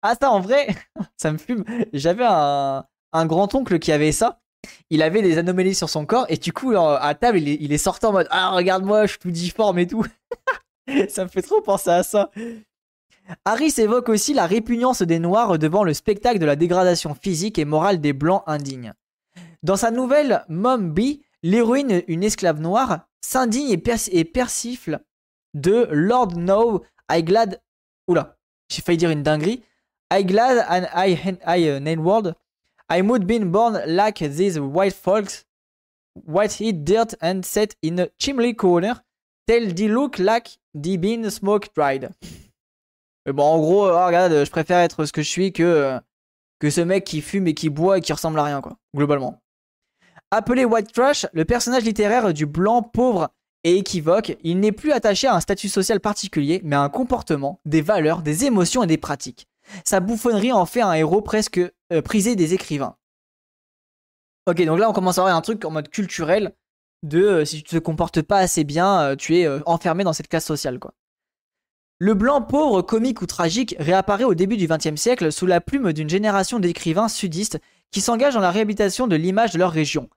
Ah ça en vrai, ça me fume. J'avais un, grand-oncle qui avait ça. Il avait des anomalies sur son corps et du coup à table il est, il est sorti en mode Ah regarde-moi je suis tout difforme et tout. ça me fait trop penser à ça. Harris évoque aussi la répugnance des Noirs devant le spectacle de la dégradation physique et morale des Blancs indignes. Dans sa nouvelle Mom B, l'héroïne, une esclave noire, s'indigne et, persifle de Lord No, I glad. Oula, j'ai failli dire une dinguerie. I glad and I, I uh, world. I would been born like these white folks, white heat dirt and set in a chimney corner, tell the look like the bean smoke dried. Mais bon, en gros, oh, regarde, je préfère être ce que je suis que, euh, que ce mec qui fume et qui boit et qui ressemble à rien, quoi, globalement. Appelé White Trash, le personnage littéraire du blanc pauvre et équivoque, il n'est plus attaché à un statut social particulier, mais à un comportement, des valeurs, des émotions et des pratiques. Sa bouffonnerie en fait un héros presque euh, prisé des écrivains. Ok, donc là on commence à avoir un truc en mode culturel de euh, si tu te comportes pas assez bien, tu es enfermé dans cette classe sociale, quoi. Le blanc pauvre, comique ou tragique réapparaît au début du XXe siècle sous la plume d'une génération d'écrivains sudistes qui s'engagent dans la réhabilitation de l'image de leur région.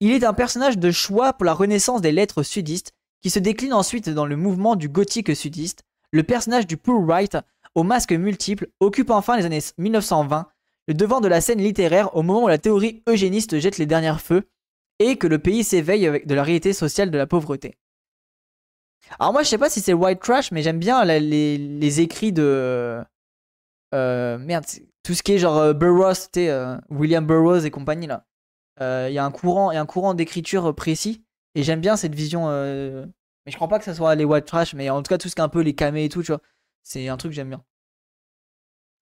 Il est un personnage de choix pour la renaissance des lettres sudistes, qui se décline ensuite dans le mouvement du gothique sudiste. Le personnage du poor right, aux masques multiples, occupe enfin les années 1920 le devant de la scène littéraire au moment où la théorie eugéniste jette les derniers feux et que le pays s'éveille de la réalité sociale de la pauvreté. Alors moi, je sais pas si c'est white trash, mais j'aime bien les, écrits de... Euh, merde, tout ce qui est genre euh, Burroughs, tu euh, William Burroughs et compagnie là. Il y a un courant, un courant d'écriture précis Et j'aime bien cette vision. euh, Mais je crois pas que ça soit les white trash, mais en tout cas, tout ce qui est un peu les camés et tout, tu vois. C'est un truc que j'aime bien.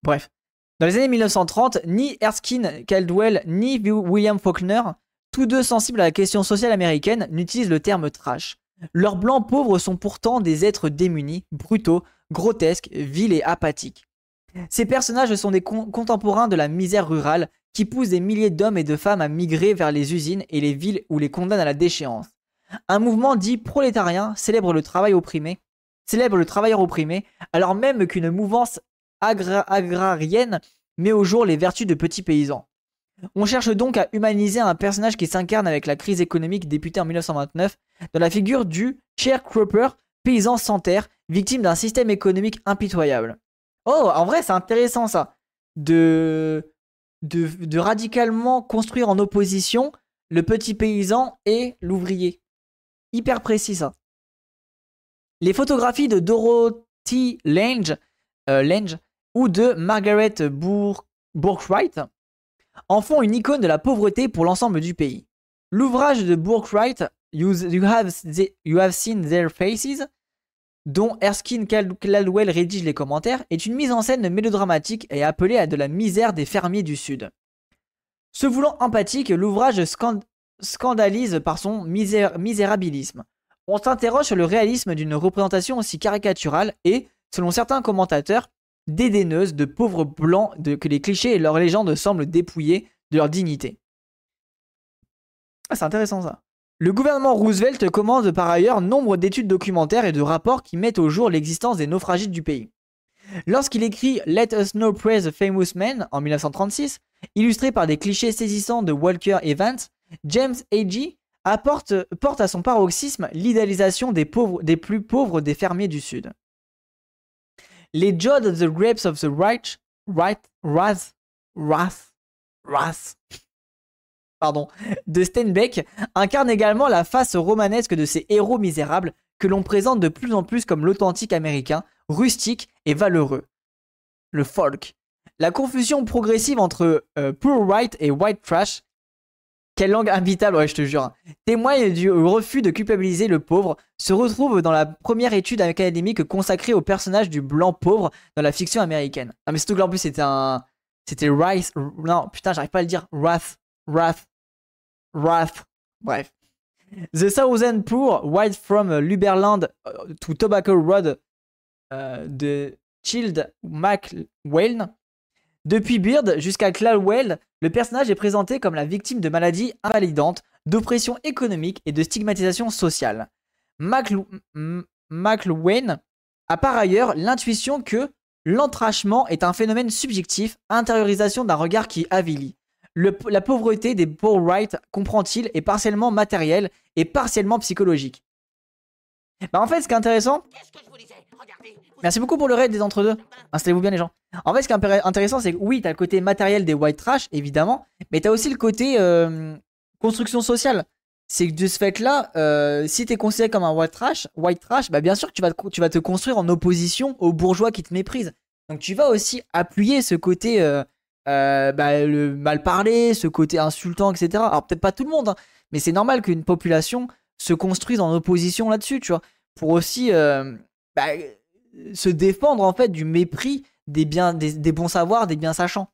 Bref. Dans les années 1930, ni Erskine Caldwell ni William Faulkner, tous deux sensibles à la question sociale américaine, n'utilisent le terme trash. Leurs blancs pauvres sont pourtant des êtres démunis, brutaux, grotesques, vils et apathiques. Ces personnages sont des con- contemporains de la misère rurale qui poussent des milliers d'hommes et de femmes à migrer vers les usines et les villes ou les condamnent à la déchéance. Un mouvement dit prolétarien célèbre le travail opprimé, célèbre le travailleur opprimé, alors même qu'une mouvance agra- agrarienne met au jour les vertus de petits paysans. On cherche donc à humaniser un personnage qui s'incarne avec la crise économique débutée en 1929 dans la figure du sharecropper, paysan sans terre, victime d'un système économique impitoyable. Oh, en vrai, c'est intéressant ça. De, de radicalement construire en opposition le petit paysan et l'ouvrier. Hyper précis ça. Les photographies de Dorothy Lange, euh, Lange ou de Margaret Bour- Bourkwright en font une icône de la pauvreté pour l'ensemble du pays. L'ouvrage de Bourkwright, you, have, Seen Their Faces, dont Erskine Cal- Caldwell rédige les commentaires, est une mise en scène mélodramatique et appelée à de la misère des fermiers du Sud. Se voulant empathique, l'ouvrage scan- scandalise par son misé- misérabilisme. On s'interroge sur le réalisme d'une représentation aussi caricaturale et, selon certains commentateurs, dédaineuse de pauvres blancs que les clichés et leurs légendes semblent dépouiller de leur dignité. Ah, c'est intéressant ça. Le gouvernement Roosevelt commande par ailleurs nombre d'études documentaires et de rapports qui mettent au jour l'existence des naufragites du pays. Lorsqu'il écrit Let Us Know Praise the Famous Men en 1936, illustré par des clichés saisissants de Walker Evans, James Agee apporte, porte à son paroxysme l'idéalisation des, pauvres, des plus pauvres des fermiers du Sud. Les Jod of the Grapes of the Right, right Wrath, Wrath, Wrath, pardon, de Steinbeck incarnent également la face romanesque de ces héros misérables que l'on présente de plus en plus comme l'authentique américain, rustique et valeureux. Le folk. La confusion progressive entre euh, poor white et white trash, quelle langue imbitable, ouais, je te jure, témoigne du refus de culpabiliser le pauvre, se retrouve dans la première étude académique consacrée au personnage du blanc pauvre dans la fiction américaine. Ah, mais surtout que en plus, c'était un. C'était Rice. Non, putain, j'arrive pas à le dire. Wrath. Wrath. Wrath. Bref. The Thousand Poor, White from Luberland euh, to Tobacco Road euh, de Child McWayne. Depuis Beard jusqu'à Clalwell, le personnage est présenté comme la victime de maladies invalidantes, d'oppression économique et de stigmatisation sociale. McLuhan a par ailleurs l'intuition que l'entrachement est un phénomène subjectif, intériorisation d'un regard qui avilit. La pauvreté des poor white, comprend-il, est partiellement matérielle et partiellement psychologique. Bah en fait, ce qui est intéressant, Merci beaucoup pour le raid des entre-deux. Installez-vous bien les gens. En fait, ce qui est intéressant, c'est que oui, t'as le côté matériel des white trash, évidemment, mais t'as aussi le côté euh, construction sociale. C'est que de ce fait-là, euh, si t'es considéré comme un white trash, white trash, bah bien sûr tu vas, te, tu vas te construire en opposition aux bourgeois qui te méprisent. Donc tu vas aussi appuyer ce côté euh, euh, bah, mal parler, ce côté insultant, etc. Alors peut-être pas tout le monde, hein, mais c'est normal qu'une population se construise en opposition là-dessus, tu vois, pour aussi bah, se défendre en fait du mépris des, biens, des, bons savoirs, des bien sachants.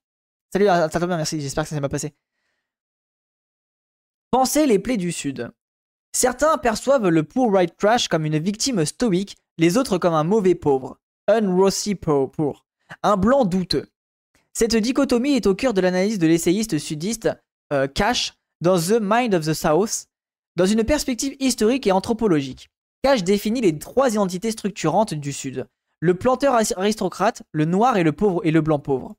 Salut, ça va bien, merci, j'espère que ça s'est bien passé. Pensez les plaies du Sud. Certains perçoivent le poor white trash comme une victime stoïque, les autres comme un mauvais pauvre, un Rossi poor, un blanc douteux. Cette dichotomie est au cœur de l'analyse de l'essayiste sudiste euh, Cash dans The Mind of the South, dans une perspective historique et anthropologique. Cash définit les trois identités structurantes du Sud le planteur aristocrate, le noir et le pauvre et le blanc pauvre.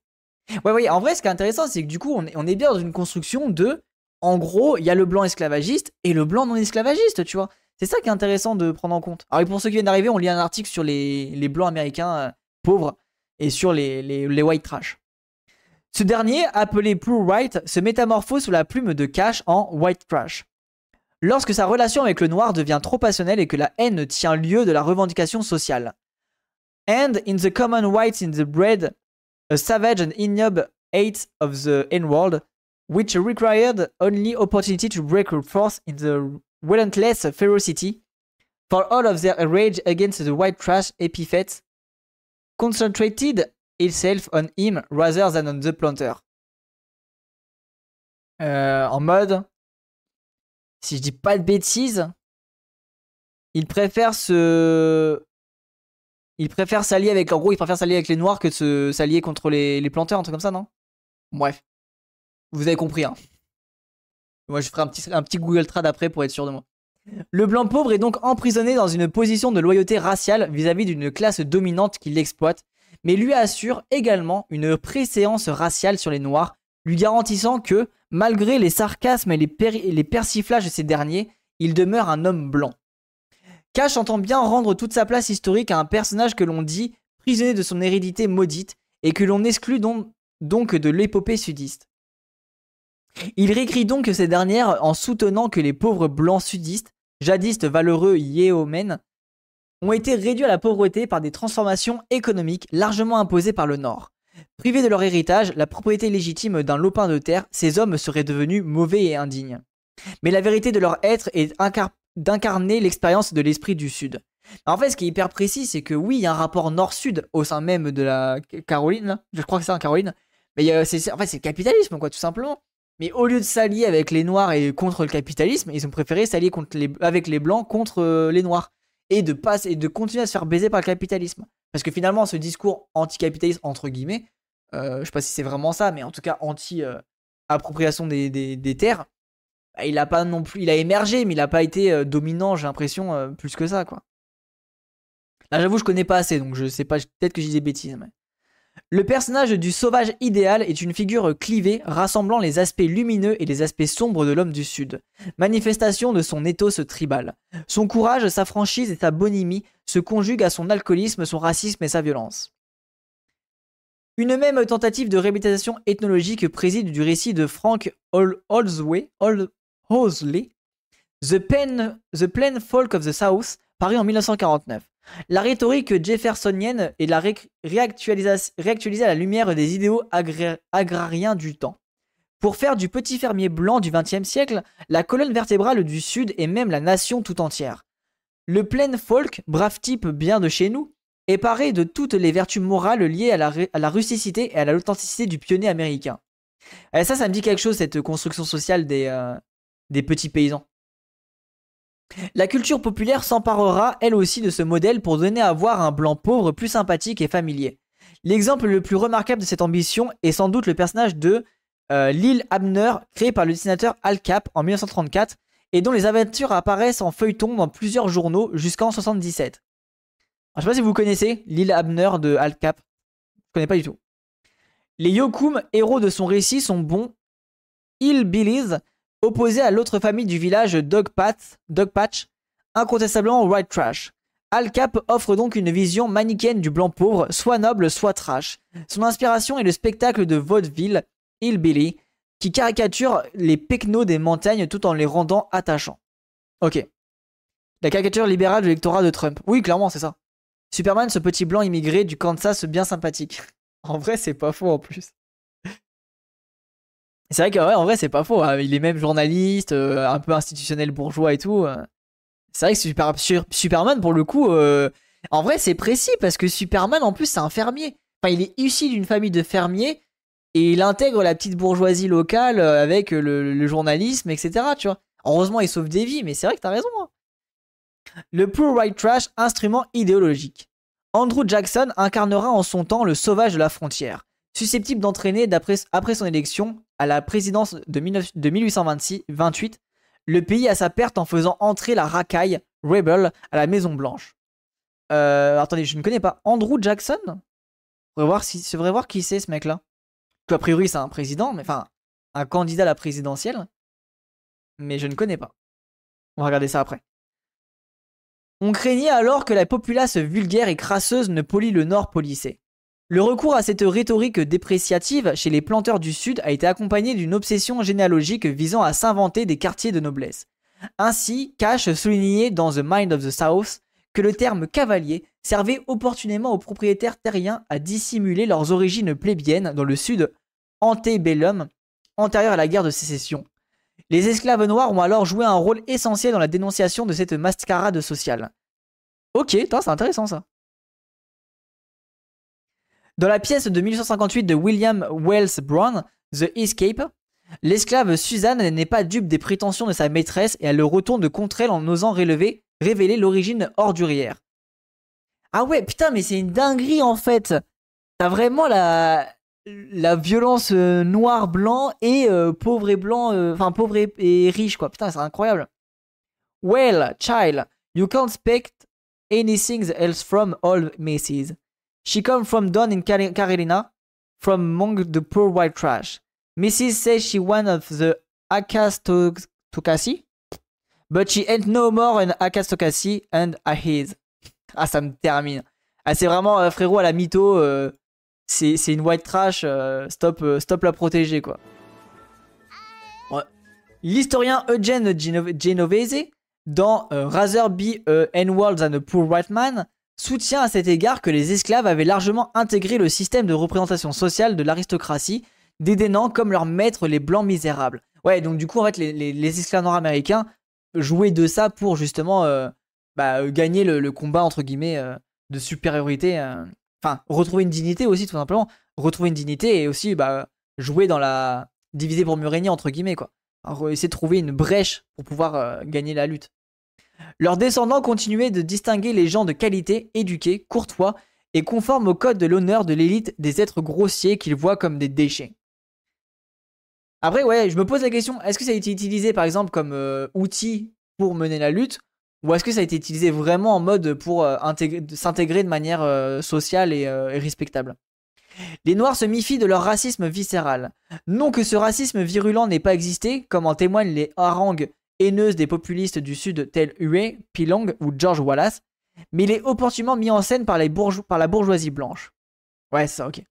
Ouais, ouais, en vrai, ce qui est intéressant, c'est que du coup, on est, bien dans une construction de, en gros, il y a le blanc esclavagiste et le blanc non esclavagiste, tu vois. C'est ça qui est intéressant de prendre en compte. Alors, et pour ceux qui viennent d'arriver, on lit un article sur les, blancs américains euh, pauvres et sur les, les, white trash. Ce dernier, appelé Poor White, se métamorphose sous la plume de Cash en White Trash. Lorsque sa relation avec le noir devient trop passionnelle et que la haine tient lieu de la revendication sociale. And in the common whites in the bread, a savage and ignoble hate of the N-world, which required only opportunity to break forth in the relentless ferocity, for all of their rage against the white trash epithet, concentrated itself on him rather than on the planter. Euh, en mode, si je dis pas de bêtises, il préfère se. Il préfère s'allier avec. En gros, il préfère s'allier avec les noirs que de se s'allier contre les, les planteurs, un truc comme ça, non? Bref. Vous avez compris, hein. Moi, je ferai un petit, un petit Google Trad après pour être sûr de moi. Le blanc pauvre est donc emprisonné dans une position de loyauté raciale vis-à-vis d'une classe dominante qui l'exploite, mais lui assure également une préséance raciale sur les noirs, lui garantissant que, malgré les sarcasmes et les, persiflages de ces derniers, il demeure un homme blanc. Cash entend bien rendre toute sa place historique à un personnage que l'on dit prisonnier de son hérédité maudite et que l'on exclut donc, de l'épopée sudiste. Il réécrit donc ces dernières en soutenant que les pauvres blancs sudistes, jadis valeureux Yeomen, ont été réduits à la pauvreté par des transformations économiques largement imposées par le Nord. Privés de leur héritage, la propriété légitime d'un lopin de terre, ces hommes seraient devenus mauvais et indignes. Mais la vérité de leur être est d'incarner l'expérience de l'esprit du Sud. En fait, ce qui est hyper précis, c'est que oui, il y a un rapport nord-sud au sein même de la Caroline, je crois que c'est en Caroline, mais c'est, en fait, c'est le capitalisme, quoi, tout simplement. Mais au lieu de s'allier avec les noirs et contre le capitalisme, ils ont préféré s'allier avec les blancs contre euh, les noirs. Et de, passer, et de continuer à se faire baiser par le capitalisme. Parce que finalement, ce discours anticapitaliste, entre guillemets, euh, je sais pas si c'est vraiment ça, mais en tout cas anti-appropriation des, terres, bah, il a pas non plus, il a émergé, mais il a pas été euh, dominant, j'ai l'impression, plus que ça, quoi. Là, j'avoue, je connais pas assez, donc je sais pas, peut-être que je dis des bêtises. Mais... Le personnage du sauvage idéal est une figure clivée rassemblant les aspects lumineux et les aspects sombres de l'homme du Sud, manifestation de son éthos tribal. Son courage, sa franchise et sa bonhomie se conjuguent à son alcoolisme, son racisme et sa violence. Une même tentative de réhabilitation ethnologique préside du récit de Frank Pen, The Plain Folk of the South, paru en 1949. La rhétorique jeffersonienne est la réactualisée à la lumière des idéaux agrariens du temps. Pour faire du petit fermier blanc du XXe siècle la colonne vertébrale du Sud et même la nation tout entière. Le plain folk, brave type bien de chez nous, est paré de toutes les vertus morales liées à la, rusticité et à l'authenticité du pionnier américain. Et ça, ça me dit quelque chose, cette construction sociale des, euh, des petits paysans. La culture populaire s'emparera elle aussi de ce modèle pour donner à voir un blanc pauvre plus sympathique et familier. L'exemple le plus remarquable de cette ambition est sans doute le personnage de euh, Lil Abner, créé par le dessinateur Al Cap en 1934, et dont les aventures apparaissent en feuilleton dans plusieurs journaux jusqu'en 1977. Je sais pas si vous connaissez Lil Abner de Al Cap. Je connais pas du tout. Les Yokum, héros de son récit, sont bons. Hillbillies Opposé à l'autre famille du village Dog, Patch, incontestablement white trash. Al Cap offre donc une vision manichéenne du blanc pauvre, soit noble, soit trash. Son inspiration est le spectacle de vaudeville Hillbilly, qui caricature les pecnos des montagnes tout en les rendant attachants. Ok. La caricature libérale de l'électorat de Trump. Oui, clairement, c'est ça. Superman, ce petit blanc immigré du Kansas bien sympathique. En vrai, c'est pas faux en plus. C'est vrai qu'en vrai, c'est pas faux. Hein. Il est même journaliste, euh, un peu institutionnel bourgeois et tout. Euh. C'est vrai que Super, Superman, pour le coup, euh, en vrai, c'est précis parce que Superman, en plus, c'est un fermier. Enfin, il est issu d'une famille de fermiers et il intègre la petite bourgeoisie locale avec le, journalisme, etc. Tu vois. Heureusement, il sauve des vies, mais c'est vrai que t'as raison. Hein. Le Poor White Trash, instrument idéologique. Andrew Jackson incarnera en son temps le sauvage de la frontière susceptible d'entraîner, après son élection à la présidence de, 1828, le pays à sa perte en faisant entrer la racaille Rebel à la Maison Blanche. Euh, attendez, je ne connais pas. Andrew Jackson? On va voir si, devrait voir qui c'est ce mec-là. A priori, c'est un président, mais enfin, un candidat à la présidentielle. Mais je ne connais pas. On va regarder ça après. On craignait alors que la populace vulgaire et crasseuse ne polie le Nord polissé. Le recours à cette rhétorique dépréciative chez les planteurs du Sud a été accompagné d'une obsession généalogique visant à s'inventer des quartiers de noblesse. Ainsi, Cash soulignait dans The Mind of the South que le terme cavalier servait opportunément aux propriétaires terriens à dissimuler leurs origines plébéiennes dans le Sud antebellum, antérieur à la guerre de sécession. Les esclaves noirs ont alors joué un rôle essentiel dans la dénonciation de cette mascarade sociale. Ok, c'est intéressant ça. Dans la pièce de 1858 de William Wells Brown, The Escape, l'esclave Suzanne n'est pas dupe des prétentions de sa maîtresse et elle le retourne contre elle en osant révéler l'origine ordurière. Ah ouais, putain, mais c'est une dinguerie en fait. T'as vraiment la, violence euh, noir-blanc et euh, pauvre et blanc, euh, pauvre et, riche quoi. Putain, c'est incroyable. Well, child, you can't expect anything else from all Macy's. She come from down in Carolina, from among the poor white trash. Mrs. says she one of the Akastokasi, but she ain't no more an Akastokasi and a his. Ah, ça me termine. Ah, c'est vraiment frérot à la mytho c'est une white trash, euh, stop, euh, stop la protéger quoi. L'historien Eugene Genovese, dans euh, Rather Be a N-World Than a Poor White Man, soutient à cet égard que les esclaves avaient largement intégré le système de représentation sociale de l'aristocratie, dédaignant comme leur maître les blancs misérables. Ouais, donc du coup, en fait, les, esclaves noirs américains jouaient de ça pour justement bah, gagner le, combat, entre guillemets, de supériorité Enfin, retrouver une dignité aussi, tout simplement. Retrouver une dignité et aussi bah, jouer dans la. diviser pour mieux régner, entre guillemets, quoi. Essayer de trouver une brèche pour pouvoir euh, gagner la lutte. Leurs descendants continuaient de distinguer les gens de qualité, éduqués, courtois et conformes au code de l'honneur de l'élite des êtres grossiers qu'ils voient comme des déchets. Après, ouais, je me pose la question, est-ce que ça a été utilisé par exemple comme euh, outil pour mener la lutte ou est-ce que ça a été utilisé vraiment en mode pour euh, s'intégrer de manière euh, sociale euh, et, respectable? Les Noirs se méfient de leur racisme viscéral. Non que ce racisme virulent n'ait pas existé, comme en témoignent les harangues haineuses des populistes du Sud tels Huey, Pilong ou George Wallace, mais il est opportunément mis en scène par, la bourgeoisie blanche. Ouais, ça, ok.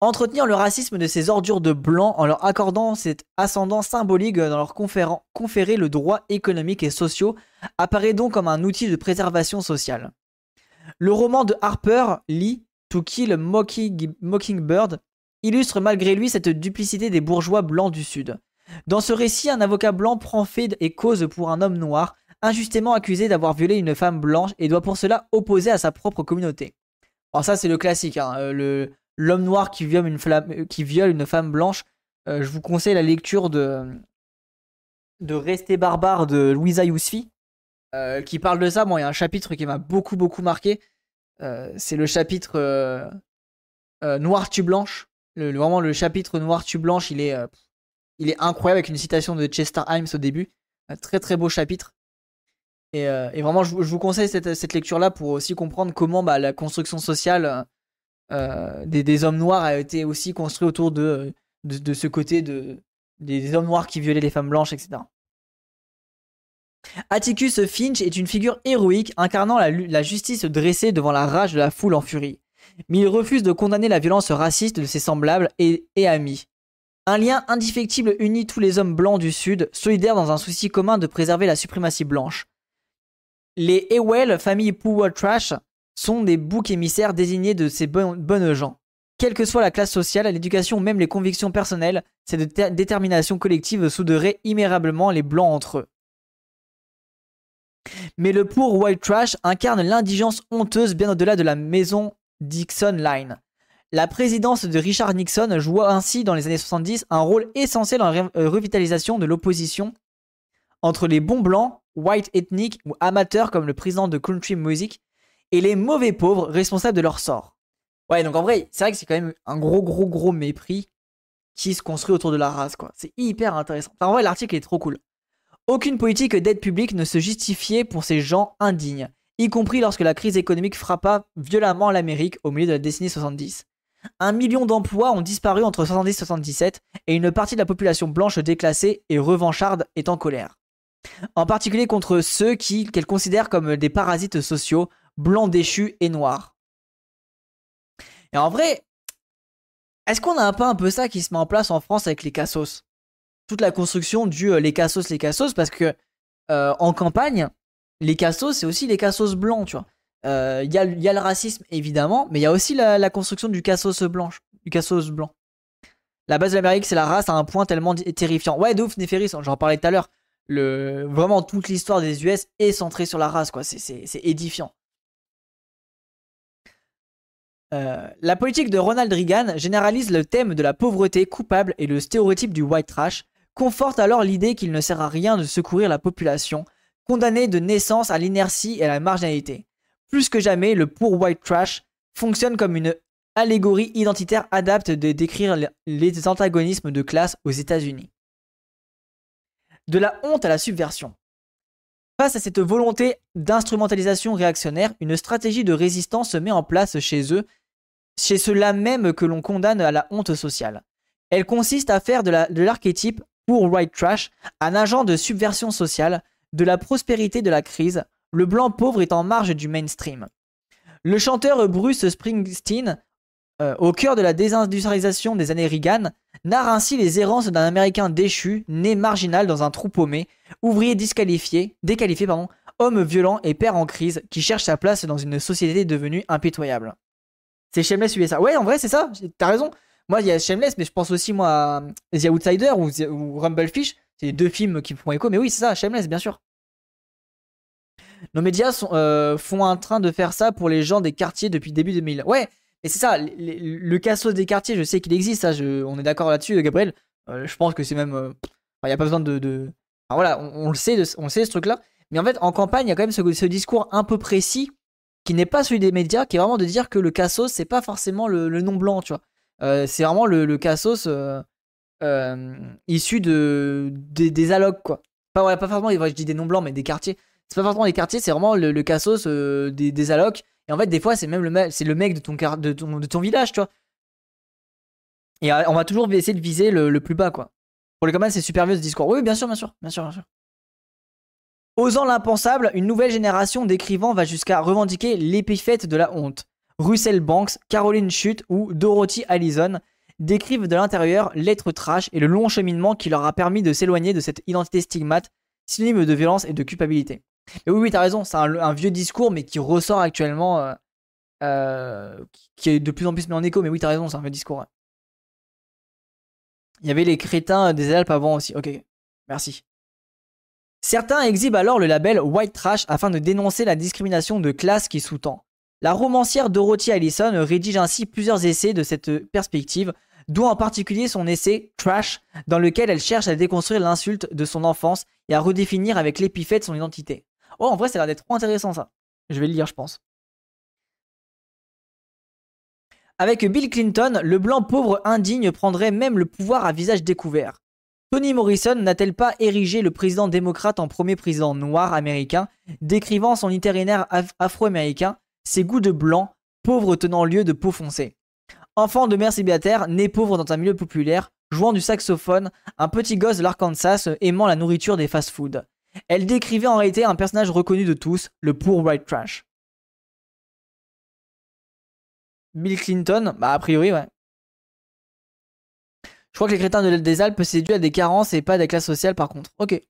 Entretenir le racisme de ces ordures de blancs en leur accordant cet ascendant symbolique dans leur conférer le droit économique et social apparaît donc comme un outil de préservation sociale. Le roman de Harper Lee, To Kill Mockingbird, illustre malgré lui cette duplicité des bourgeois blancs du Sud. Dans ce récit, un avocat blanc prend fait et cause pour un homme noir, injustement accusé d'avoir violé une femme blanche et doit pour cela opposer à sa propre communauté. Alors ça c'est le classique, hein, euh, le, l'homme noir qui viole une, flamme, qui viole une femme blanche, euh, je vous conseille la lecture de, de Rester barbare de Louisa Yousfi, euh, qui parle de ça. Bon, il y a un chapitre qui m'a beaucoup, beaucoup marqué. Euh, c'est le chapitre Noir tu blanche. Le, vraiment, le chapitre Noir tu blanche, il est, il est incroyable avec une citation de Chester Himes au début. Un très, très beau chapitre. Et, vraiment, je, vous conseille cette, lecture-là pour aussi comprendre comment bah, la construction sociale euh, des, hommes noirs a été aussi construit autour de, ce côté de, des, hommes noirs qui violaient les femmes blanches, etc. Atticus Finch est une figure héroïque incarnant la, justice dressée devant la rage de la foule en furie. Mais il refuse de condamner la violence raciste de ses semblables et amis. Un lien indéfectible unit tous les hommes blancs du Sud, solidaires dans un souci commun de préserver la suprématie blanche. Les Ewell, famille Power Trash, sont des boucs émissaires désignés de ces bonnes gens. Quelle que soit la classe sociale, l'éducation ou même les convictions personnelles, cette détermination collective souderait immérablement les blancs entre eux. Mais le pour white trash incarne l'indigence honteuse bien au-delà de la maison Dixon Line. La présidence de Richard Nixon joua ainsi dans les années 70 un rôle essentiel dans la euh, revitalisation de l'opposition entre les bons blancs, white ethnic ou amateurs comme le président de country music et les mauvais pauvres responsables de leur sort. Ouais, donc en vrai, c'est vrai que c'est quand même un gros, gros, gros mépris qui se construit autour de la race, quoi. C'est hyper intéressant. Enfin, en vrai, l'article est trop cool. Aucune politique d'aide publique ne se justifiait pour ces gens indignes, y compris lorsque la crise économique frappa violemment l'Amérique au milieu de la décennie 70. Un million d'emplois ont disparu entre 70 et 77, et une partie de la population blanche déclassée et revancharde est en colère. En particulier contre ceux qu'elle considère comme des parasites sociaux, blanc déchu et noir. Et en vrai, est-ce qu'on a pas un peu ça qui se met en place en France avec les cassos? Toute la construction du euh, les cassos, les cassos, parce que euh, en campagne, les cassos, c'est aussi les cassos blancs, tu vois. Euh, il y, a, le racisme, évidemment, mais il y a aussi la, construction du cassos blanche, du cassos blanc. La base de l'Amérique, c'est la race à un point tellement terrifiant. Ouais, de ouf, Néferis, j'en parlais tout à l'heure. Vraiment, toute l'histoire des US est centrée sur la race, quoi. C'est édifiant. Euh, la politique de Ronald Reagan généralise le thème de la pauvreté coupable et le stéréotype du white trash, conforte alors l'idée qu'il ne sert à rien de secourir la population, condamnée de naissance à l'inertie et à la marginalité. Plus que jamais, le pour white trash fonctionne comme une allégorie identitaire adapte de décrire les antagonismes de classe aux États-Unis. De la honte à la subversion. Face à cette volonté d'instrumentalisation réactionnaire, une stratégie de résistance se met en place chez eux, chez ceux-là même que l'on condamne à la honte sociale. Elle consiste à faire de l'archétype pour white trash un agent de subversion sociale, de la prospérité de la crise, le blanc pauvre est en marge du mainstream. Le chanteur Bruce Springsteen euh, au cœur de la désindustrialisation des années Reagan, narre ainsi les errances d'un Américain déchu, né marginal dans un trou paumé, ouvrier disqualifié, déqualifié, pardon, homme violent et père en crise qui cherche sa place dans une société devenue impitoyable. C'est Shameless USA. Ouais, en vrai, c'est ça, t'as raison. Moi, il y a Shameless, mais je pense aussi, à The Outsider ou, ou Rumblefish. C'est deux films qui me font écho, mais oui, c'est ça, Shameless, bien sûr. Nos médias euh, font un train de faire ça pour les gens des quartiers depuis début 2000. Ouais, et c'est ça, le, cassos des quartiers, je sais qu'il existe, ça, on est d'accord là-dessus, Gabriel. Euh, je pense que c'est même. Euh, il n'y a pas besoin de. voilà, on, le sait, on sait ce truc-là. Mais en fait, en campagne, il y a quand même ce, discours un peu précis qui n'est pas celui des médias, qui est vraiment de dire que le cassos, c'est pas forcément le, nom blanc, tu vois. Euh, c'est vraiment le, le cassos issu de, des, allocs, quoi. Pas, pas forcément, je dis des noms blancs, mais des quartiers. C'est pas forcément des quartiers, c'est vraiment le, cassos des, des allocs et en fait, des fois, c'est même le, le mec de ton, de, ton, de ton village, tu vois. Et euh, on va toujours essayer de viser le, plus bas, quoi. Pour les communs, c'est super vieux ce discours. Oui, bien sûr, bien sûr, bien sûr, bien sûr. Osant l'impensable, une nouvelle génération d'écrivains va jusqu'à revendiquer l'épiphète de la honte. Russell Banks, Caroline Schutt ou Dorothy Allison décrivent de l'intérieur l'être trash et le long cheminement qui leur a permis de s'éloigner de cette identité stigmate, synonyme de violence et de culpabilité. Et oui, oui, t'as raison, c'est un, vieux discours, mais qui ressort actuellement, euh, euh, qui est de plus en plus mis en écho. Mais oui, t'as raison, c'est un vieux discours. Il y avait les crétins des Alpes avant aussi. Ok, merci. Certains exhibent alors le label White Trash afin de dénoncer la discrimination de classe qui sous-tend. La romancière Dorothy Allison rédige ainsi plusieurs essais de cette perspective, dont en particulier son essai Trash, dans lequel elle cherche à déconstruire l'insulte de son enfance et à redéfinir avec l'épithète son identité. Oh, en vrai, ça a l'air d'être trop intéressant ça. Je vais le lire, je pense. Avec Bill Clinton, le blanc pauvre indigne prendrait même le pouvoir à visage découvert. Toni Morrison n'a-t-elle pas érigé le président démocrate en premier président noir américain, décrivant son itinéraire afro-américain, ses goûts de blanc, pauvre tenant lieu de peau foncée Enfant de mère célibataire, né pauvre dans un milieu populaire, jouant du saxophone, un petit gosse de l'Arkansas aimant la nourriture des fast-foods. Elle décrivait en réalité un personnage reconnu de tous, le poor white trash. Bill Clinton, bah a priori ouais. Je crois que les crétins de des Alpes c'est dû à des carences et pas des classes sociales par contre. Ok.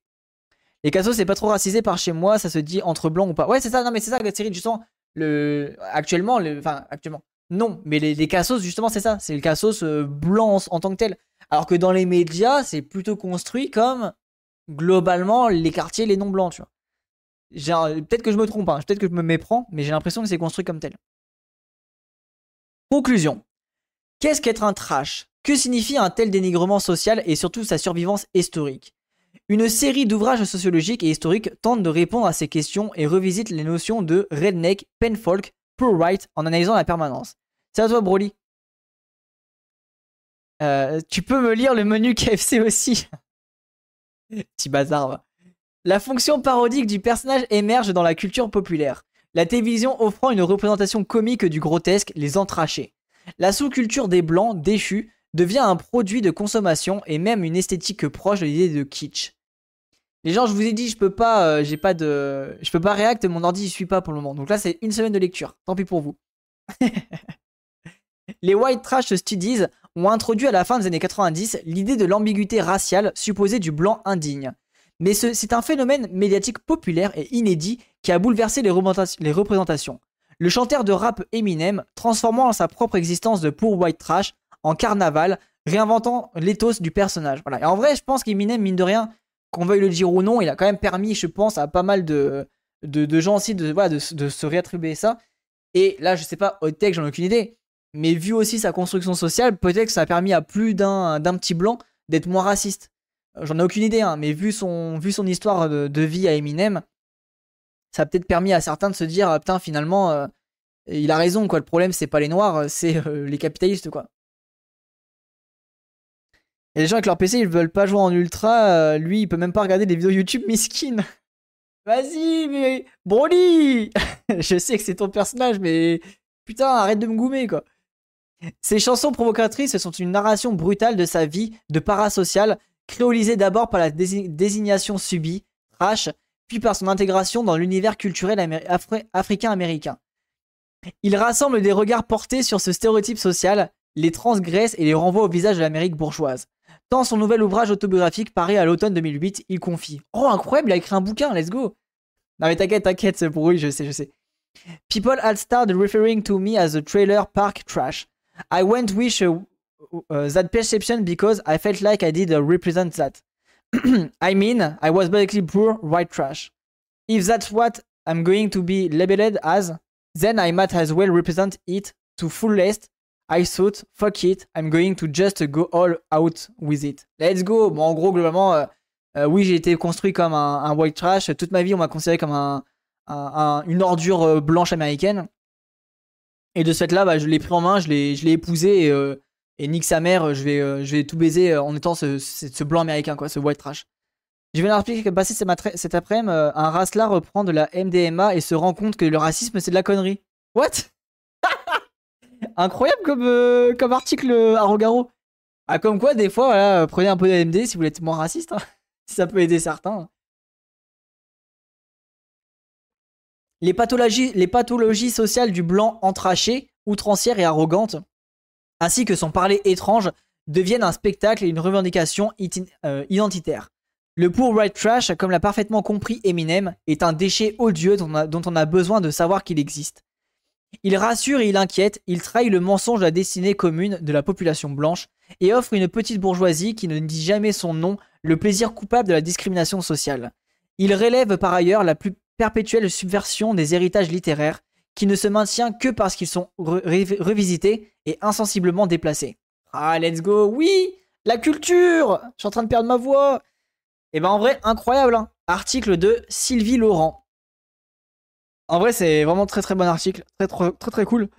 Les cassos c'est pas trop racisé par chez moi, ça se dit entre blancs ou pas. Ouais c'est ça, non mais c'est ça série justement. Le... Actuellement, le... enfin actuellement. Non, mais les, cassos justement c'est ça, c'est le cassos euh, blanc en tant que tel. Alors que dans les médias c'est plutôt construit comme globalement les quartiers, les noms blancs, tu vois. Peut-être que je me trompe, hein, peut-être que je me méprends, mais j'ai l'impression que c'est construit comme tel. Conclusion. Qu'est-ce qu'être un trash? Que signifie un tel dénigrement social et surtout sa survivance historique? Une série d'ouvrages sociologiques et historiques tente de répondre à ces questions et revisite les notions de redneck, penfolk, poor right en analysant la permanence. C'est à toi, Broly. Euh, tu peux me lire le menu KFC aussi Petit bazar. La fonction parodique du personnage émerge dans la culture populaire. La télévision offrant une représentation comique du grotesque, les entrachés. La sous-culture des blancs, déchus, devient un produit de consommation et même une esthétique proche de l'idée de kitsch. Les gens, je vous ai dit, je peux pas, euh, j'ai pas de, je peux pas react, mon ordi il suit pas pour le moment. Donc là, c'est une semaine de lecture. Tant pis pour vous. les White Trash Studies ont introduit à la fin des années 90 l'idée de l'ambiguïté raciale supposée du blanc indigne. Mais c'est un phénomène médiatique populaire et inédit qui a bouleversé les, représentations. Le chanteur de rap Eminem, transformant sa propre existence de poor white trash en carnaval, réinventant l'éthos du personnage. Et en vrai, je pense qu'Eminem, mine de rien, qu'on veuille le dire ou non, il a quand même permis, je pense, à pas mal de, de, gens aussi de, se réattribuer ça. Et là, je sais pas, hot tech, j'en ai aucune idée. Mais vu aussi sa construction sociale, peut-être que ça a permis à plus d'un petit blanc d'être moins raciste. Euh, j'en ai aucune idée, hein, mais vu son, vu son histoire de, vie à Eminem, ça a peut-être permis à certains de se dire, putain, finalement, euh, il a raison, quoi. Le problème, c'est pas les noirs, c'est euh, les capitalistes, quoi. Et les gens avec leur PC, ils veulent pas jouer en ultra. lui, il peut même pas regarder des vidéos YouTube miskin. Vas-y, mais Broly Je sais que c'est ton personnage, mais putain, arrête de me goumer, quoi. Ces chansons provocatrices sont une narration brutale de sa vie de parasocial, créolisée d'abord par la désignation subie, trash, puis par son intégration dans l'univers culturel africain-américain. Il rassemble des regards portés sur ce stéréotype social, les transgresse et les renvoie au visage de l'Amérique bourgeoise. Dans son nouvel ouvrage autobiographique paru à l'automne 2008, il confie Oh, incroyable, il a écrit un bouquin, let's go Non, mais t'inquiète, t'inquiète, c'est pour je sais, je sais. People had started referring to me as a trailer park trash. I went wish uh, uh, that perception because I felt like I did uh, represent that. I mean, I was basically poor white trash. If that's what I'm going to be labeled as, then I might as well represent it to fullest. I thought, fuck it, I'm going to just go all out with it. Let's go. Bon, en gros, globalement, euh, euh, oui, j'ai été construit comme un, white trash. Toute ma vie, on m'a considéré comme un, une ordure euh, blanche américaine. Et de ce fait-là, bah, je l'ai pris en main, je l'ai, je l'ai épousé et, euh, nique sa mère, je vais, euh, je vais tout baiser euh, en étant ce, ce, blanc américain, quoi, ce white trash. Je viens d'expliquer que passé cet après-midi, un Rasla reprend de la MDMA et se rend compte que le racisme c'est de la connerie. What? Incroyable comme, comme article à Rogaro. Ah, comme quoi, des fois, prenez un peu de MD si vous voulez être moins raciste. Hein. si ça peut aider certains. Les pathologies, les pathologies sociales du blanc entraché, outrancière et arrogante, ainsi que son parler étrange, deviennent un spectacle et une revendication euh, identitaire. Le poor white trash, comme l'a parfaitement compris Eminem, est un déchet odieux dont on a, dont on a besoin de savoir qu'il existe. Il rassure et il inquiète, il trahit le mensonge de la destinée commune de la population blanche et offre une petite bourgeoisie qui ne dit jamais son nom le plaisir coupable de la discrimination sociale. Il relève par ailleurs la plus perpétuelle subversion des héritages littéraires qui ne se maintient que parce qu'ils sont revisités et insensiblement déplacés. Ah, let's go, oui, la culture Je suis en train de perdre ma voix Et eh ben en vrai, incroyable, hein. Article de Sylvie Laurent. En vrai, c'est vraiment très très bon article, très très très, très cool.